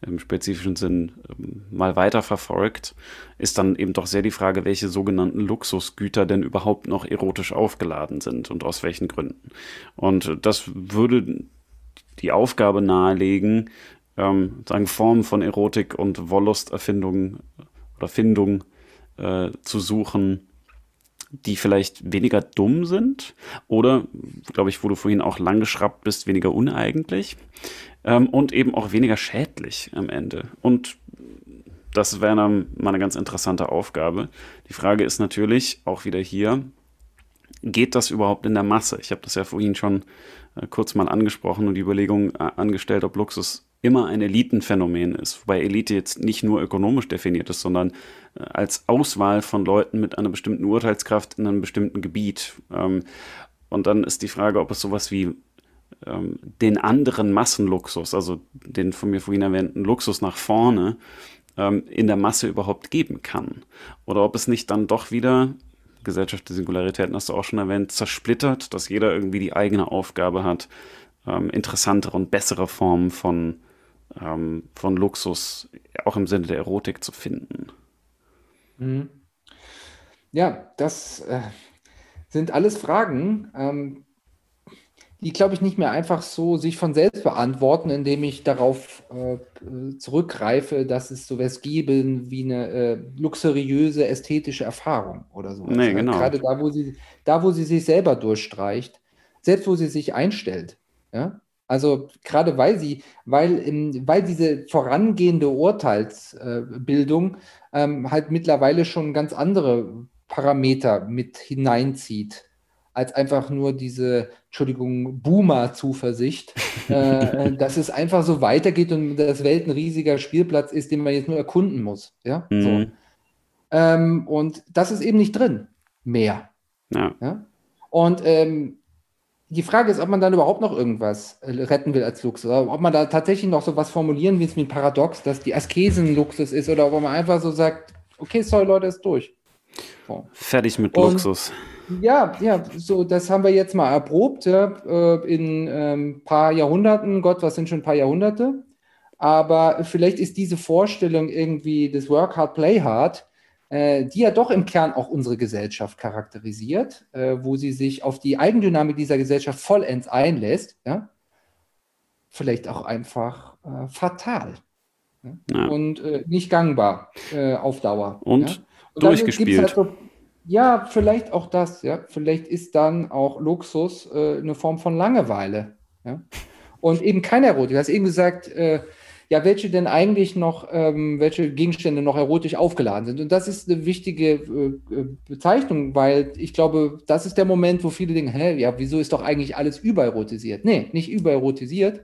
im spezifischen Sinn ähm, mal weiter verfolgt, ist dann eben doch sehr die Frage, welche sogenannten Luxusgüter denn überhaupt noch erotisch aufgeladen sind und aus welchen Gründen. Und das würde die Aufgabe nahelegen, ähm, sagen Formen von Erotik und Wollust-Erfindung oder Findung äh, zu suchen, die vielleicht weniger dumm sind oder, glaube ich, wo du vorhin auch lang geschraubt bist, weniger uneigentlich ähm, und eben auch weniger schädlich am Ende. Und das wäre dann mal eine ganz interessante Aufgabe. Die Frage ist natürlich auch wieder hier, geht das überhaupt in der Masse? Ich habe das ja vorhin schon äh, kurz mal angesprochen und die Überlegung äh, angestellt, ob Luxus immer ein Elitenphänomen ist, wobei Elite jetzt nicht nur ökonomisch definiert ist, sondern äh, als Auswahl von Leuten mit einer bestimmten Urteilskraft in einem bestimmten Gebiet. Ähm, und dann ist die Frage, ob es sowas wie ähm, den anderen Massenluxus, also den von mir vorhin erwähnten Luxus nach vorne, ähm, in der Masse überhaupt geben kann. Oder ob es nicht dann doch wieder Gesellschaft der Singularitäten hast du auch schon erwähnt, zersplittert, dass jeder irgendwie die eigene Aufgabe hat, interessantere und bessere Formen von ähm, von Luxus auch im Sinne der Erotik zu finden? Mhm. Ja, das äh, sind alles Fragen, ähm, die, glaube ich, nicht mehr einfach so sich von selbst beantworten, indem ich darauf äh, zurückgreife, dass es sowas gäbe wie eine äh, luxuriöse ästhetische Erfahrung oder so. Nee, genau. Gerade da, wo sie, da, wo sie sich selber durchstreicht, selbst wo sie sich einstellt. Ja? Also gerade weil sie, weil, weil diese vorangehende Urteilsbildung äh, ähm, halt mittlerweile schon ganz andere Parameter mit hineinzieht als einfach nur diese, Entschuldigung, Boomer-Zuversicht, äh, äh, dass es einfach so weitergeht und das Welt ein riesiger Spielplatz ist, den man jetzt nur erkunden muss. Ja? Mhm. So. Ähm, und das ist eben nicht drin. Mehr. Ja. Ja? Und ähm, die Frage ist, ob man dann überhaupt noch irgendwas äh, retten will als Luxus. Oder ob man da tatsächlich noch so was formulieren will, wie ein Paradox, dass die Askese ein Luxus ist, oder ob man einfach so sagt, okay, sorry Leute, ist durch. So. Fertig mit Und- Luxus. Ja, ja, so, das haben wir jetzt mal erprobt, ja, äh, in ein ähm, paar Jahrhunderten. Gott, was sind schon ein paar Jahrhunderte? Aber vielleicht ist diese Vorstellung irgendwie des Work Hard, Play Hard, die ja doch im Kern auch unsere Gesellschaft charakterisiert, äh, wo sie sich auf die Eigendynamik dieser Gesellschaft vollends einlässt, ja, vielleicht auch einfach äh, fatal Ja. und äh, nicht gangbar äh, auf Dauer. Und ja? dann durchgespielt. Halt so, ja, vielleicht auch das, ja. Vielleicht ist dann auch Luxus äh, eine Form von Langeweile. Ja? Und eben keine Erotik. Du hast eben gesagt, äh, ja, welche denn eigentlich noch, ähm, welche Gegenstände noch erotisch aufgeladen sind. Und das ist eine wichtige äh, äh, Bezeichnung, weil ich glaube, das ist der Moment, wo viele denken, hä, ja, wieso ist doch eigentlich alles übererotisiert? Nee, nicht übererotisiert.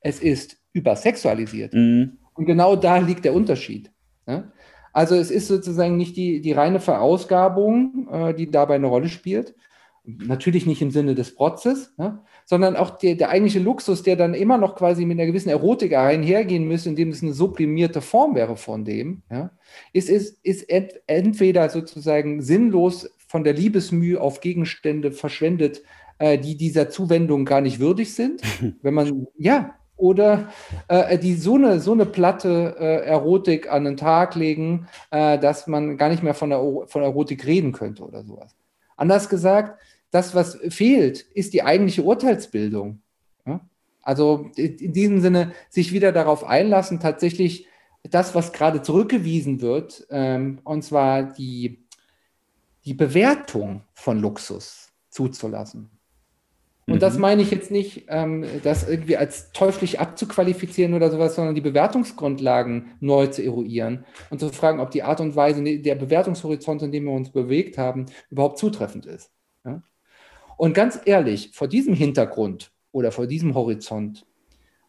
Es ist übersexualisiert. Mhm. Und genau da liegt der Unterschied. Ja? Also es ist sozusagen nicht die, die reine Verausgabung, äh, die dabei eine Rolle spielt. Natürlich nicht im Sinne des Protzes, ja? Sondern auch der, der eigentliche Luxus, der dann immer noch quasi mit einer gewissen Erotik einhergehen müsste, indem es eine sublimierte Form wäre von dem, ja? ist, ist, ist ent, entweder sozusagen sinnlos von der Liebesmühe auf Gegenstände verschwendet, äh, die dieser Zuwendung gar nicht würdig sind. Wenn man, ja, oder äh, die so eine, so eine platte äh, Erotik an den Tag legen, äh, dass man gar nicht mehr von, der, von Erotik reden könnte oder sowas. Anders gesagt, das, was fehlt, ist die eigentliche Urteilsbildung. Also in diesem Sinne, sich wieder darauf einlassen, tatsächlich das, was gerade zurückgewiesen wird, ähm, und zwar die, die Bewertung von Luxus zuzulassen. Und das meine ich jetzt nicht, ähm, das irgendwie als teuflisch abzuqualifizieren oder sowas, sondern die Bewertungsgrundlagen neu zu eruieren und zu fragen, ob die Art und Weise, der Bewertungshorizont, in dem wir uns bewegt haben, überhaupt zutreffend ist. Ja? Und ganz ehrlich, vor diesem Hintergrund oder vor diesem Horizont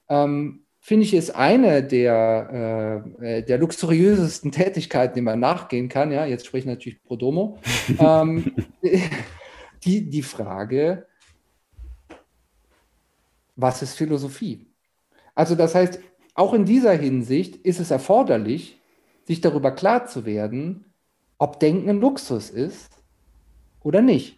ähm, finde ich es eine der, äh, der luxuriösesten Tätigkeiten, denen man nachgehen kann. Ja, jetzt spreche ich natürlich pro domo. ähm, die, die Frage, was ist Philosophie? Also das heißt, auch in dieser Hinsicht ist es erforderlich, sich darüber klar zu werden, ob Denken ein Luxus ist oder nicht.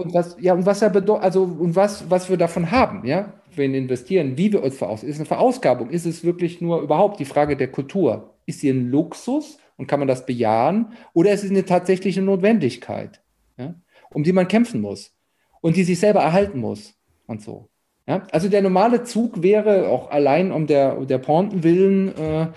Und was, ja, und was er bedeutet, also und was, was wir davon haben, ja, wenn investieren, wie wir uns veraus, ist eine Verausgabung, ist es wirklich nur überhaupt die Frage der Kultur? Ist sie ein Luxus und kann man das bejahen? Oder ist es eine tatsächliche Notwendigkeit, ja, um die man kämpfen muss und die sich selber erhalten muss und so. Ja? Also der normale Zug wäre auch allein um der, um der Ponten willen, äh,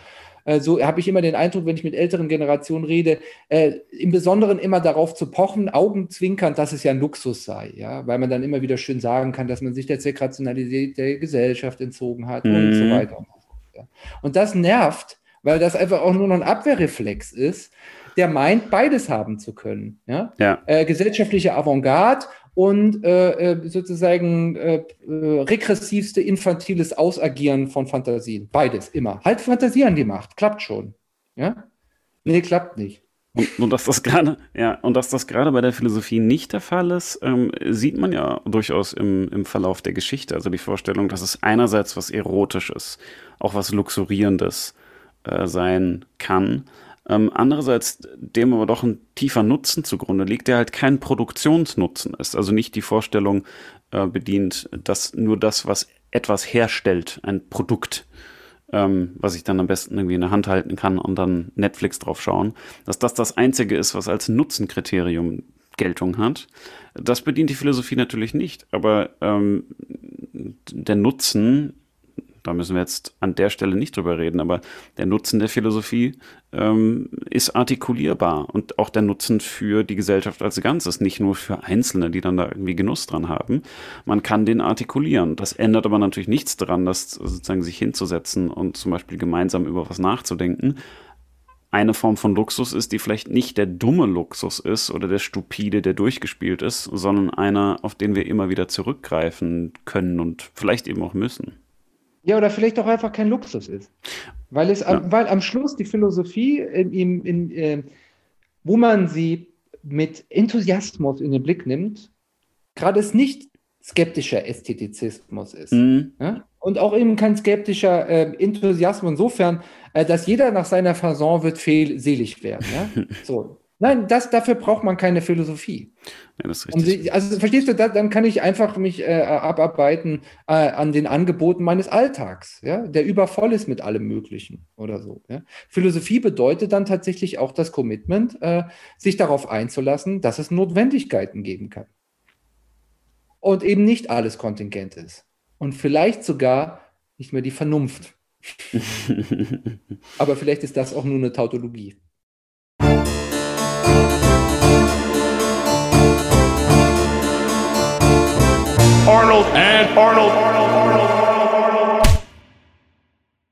so habe ich immer den Eindruck, wenn ich mit älteren Generationen rede, äh, im Besonderen immer darauf zu pochen, augenzwinkernd, dass es ja ein Luxus sei, ja, weil man dann immer wieder schön sagen kann, dass man sich der Zweckrationalität der Gesellschaft entzogen hat und Mhm. so weiter. Und, so fort, ja. und das nervt, weil das einfach auch nur noch ein Abwehrreflex ist, der meint, beides haben zu können. Ja? Ja. Äh, gesellschaftliche Avantgarde und äh, äh, sozusagen äh, äh, regressivste infantiles Ausagieren von Fantasien. Beides, immer. Halt Fantasie an die Macht, klappt schon. Ja? Nee, klappt nicht. Und, und dass das gerade, ja, und dass das gerade bei der Philosophie nicht der Fall ist, ähm, sieht man ja durchaus im, im Verlauf der Geschichte. Also die Vorstellung, dass es einerseits was Erotisches, auch was Luxurierendes äh, sein kann. Ähm, andererseits, dem aber doch ein tiefer Nutzen zugrunde liegt, der halt kein Produktionsnutzen ist. Also nicht die Vorstellung äh, bedient, dass nur das, was etwas herstellt, ein Produkt, ähm, was ich dann am besten irgendwie in der Hand halten kann und dann Netflix drauf schauen, dass das das Einzige ist, was als Nutzenkriterium Geltung hat. Das bedient die Philosophie natürlich nicht, aber ähm, der Nutzen da müssen wir jetzt an der Stelle nicht drüber reden, aber der Nutzen der Philosophie ähm, ist artikulierbar und auch der Nutzen für die Gesellschaft als Ganzes, nicht nur für Einzelne, die dann da irgendwie Genuss dran haben. Man kann den artikulieren. Das ändert aber natürlich nichts daran, das sozusagen sich hinzusetzen und zum Beispiel gemeinsam über was nachzudenken eine Form von Luxus ist, die vielleicht nicht der dumme Luxus ist oder der stupide, der durchgespielt ist, sondern einer, auf den wir immer wieder zurückgreifen können und vielleicht eben auch müssen. Ja, oder vielleicht auch einfach kein Luxus ist. Weil, es, ja. weil am Schluss die Philosophie, in, in, in, äh, wo man sie mit Enthusiasmus in den Blick nimmt, gerade es nicht skeptischer Ästhetizismus ist. Mhm. Ja? Und auch eben kein skeptischer äh, Enthusiasmus insofern, äh, dass jeder nach seiner Fasson wird fehlselig werden. Ja? So. Nein, das, dafür braucht man keine Philosophie. Ja, das ist richtig. also verstehst du, da, dann kann ich einfach mich äh, abarbeiten äh, an den Angeboten meines Alltags, ja, der übervoll ist mit allem Möglichen oder so. Ja. Philosophie bedeutet dann tatsächlich auch das Commitment, äh, sich darauf einzulassen, dass es Notwendigkeiten geben kann. Und eben nicht alles kontingent ist. Und vielleicht sogar nicht mehr die Vernunft. Aber vielleicht ist das auch nur eine Tautologie. Arnold and Arnold. Arnold, Arnold.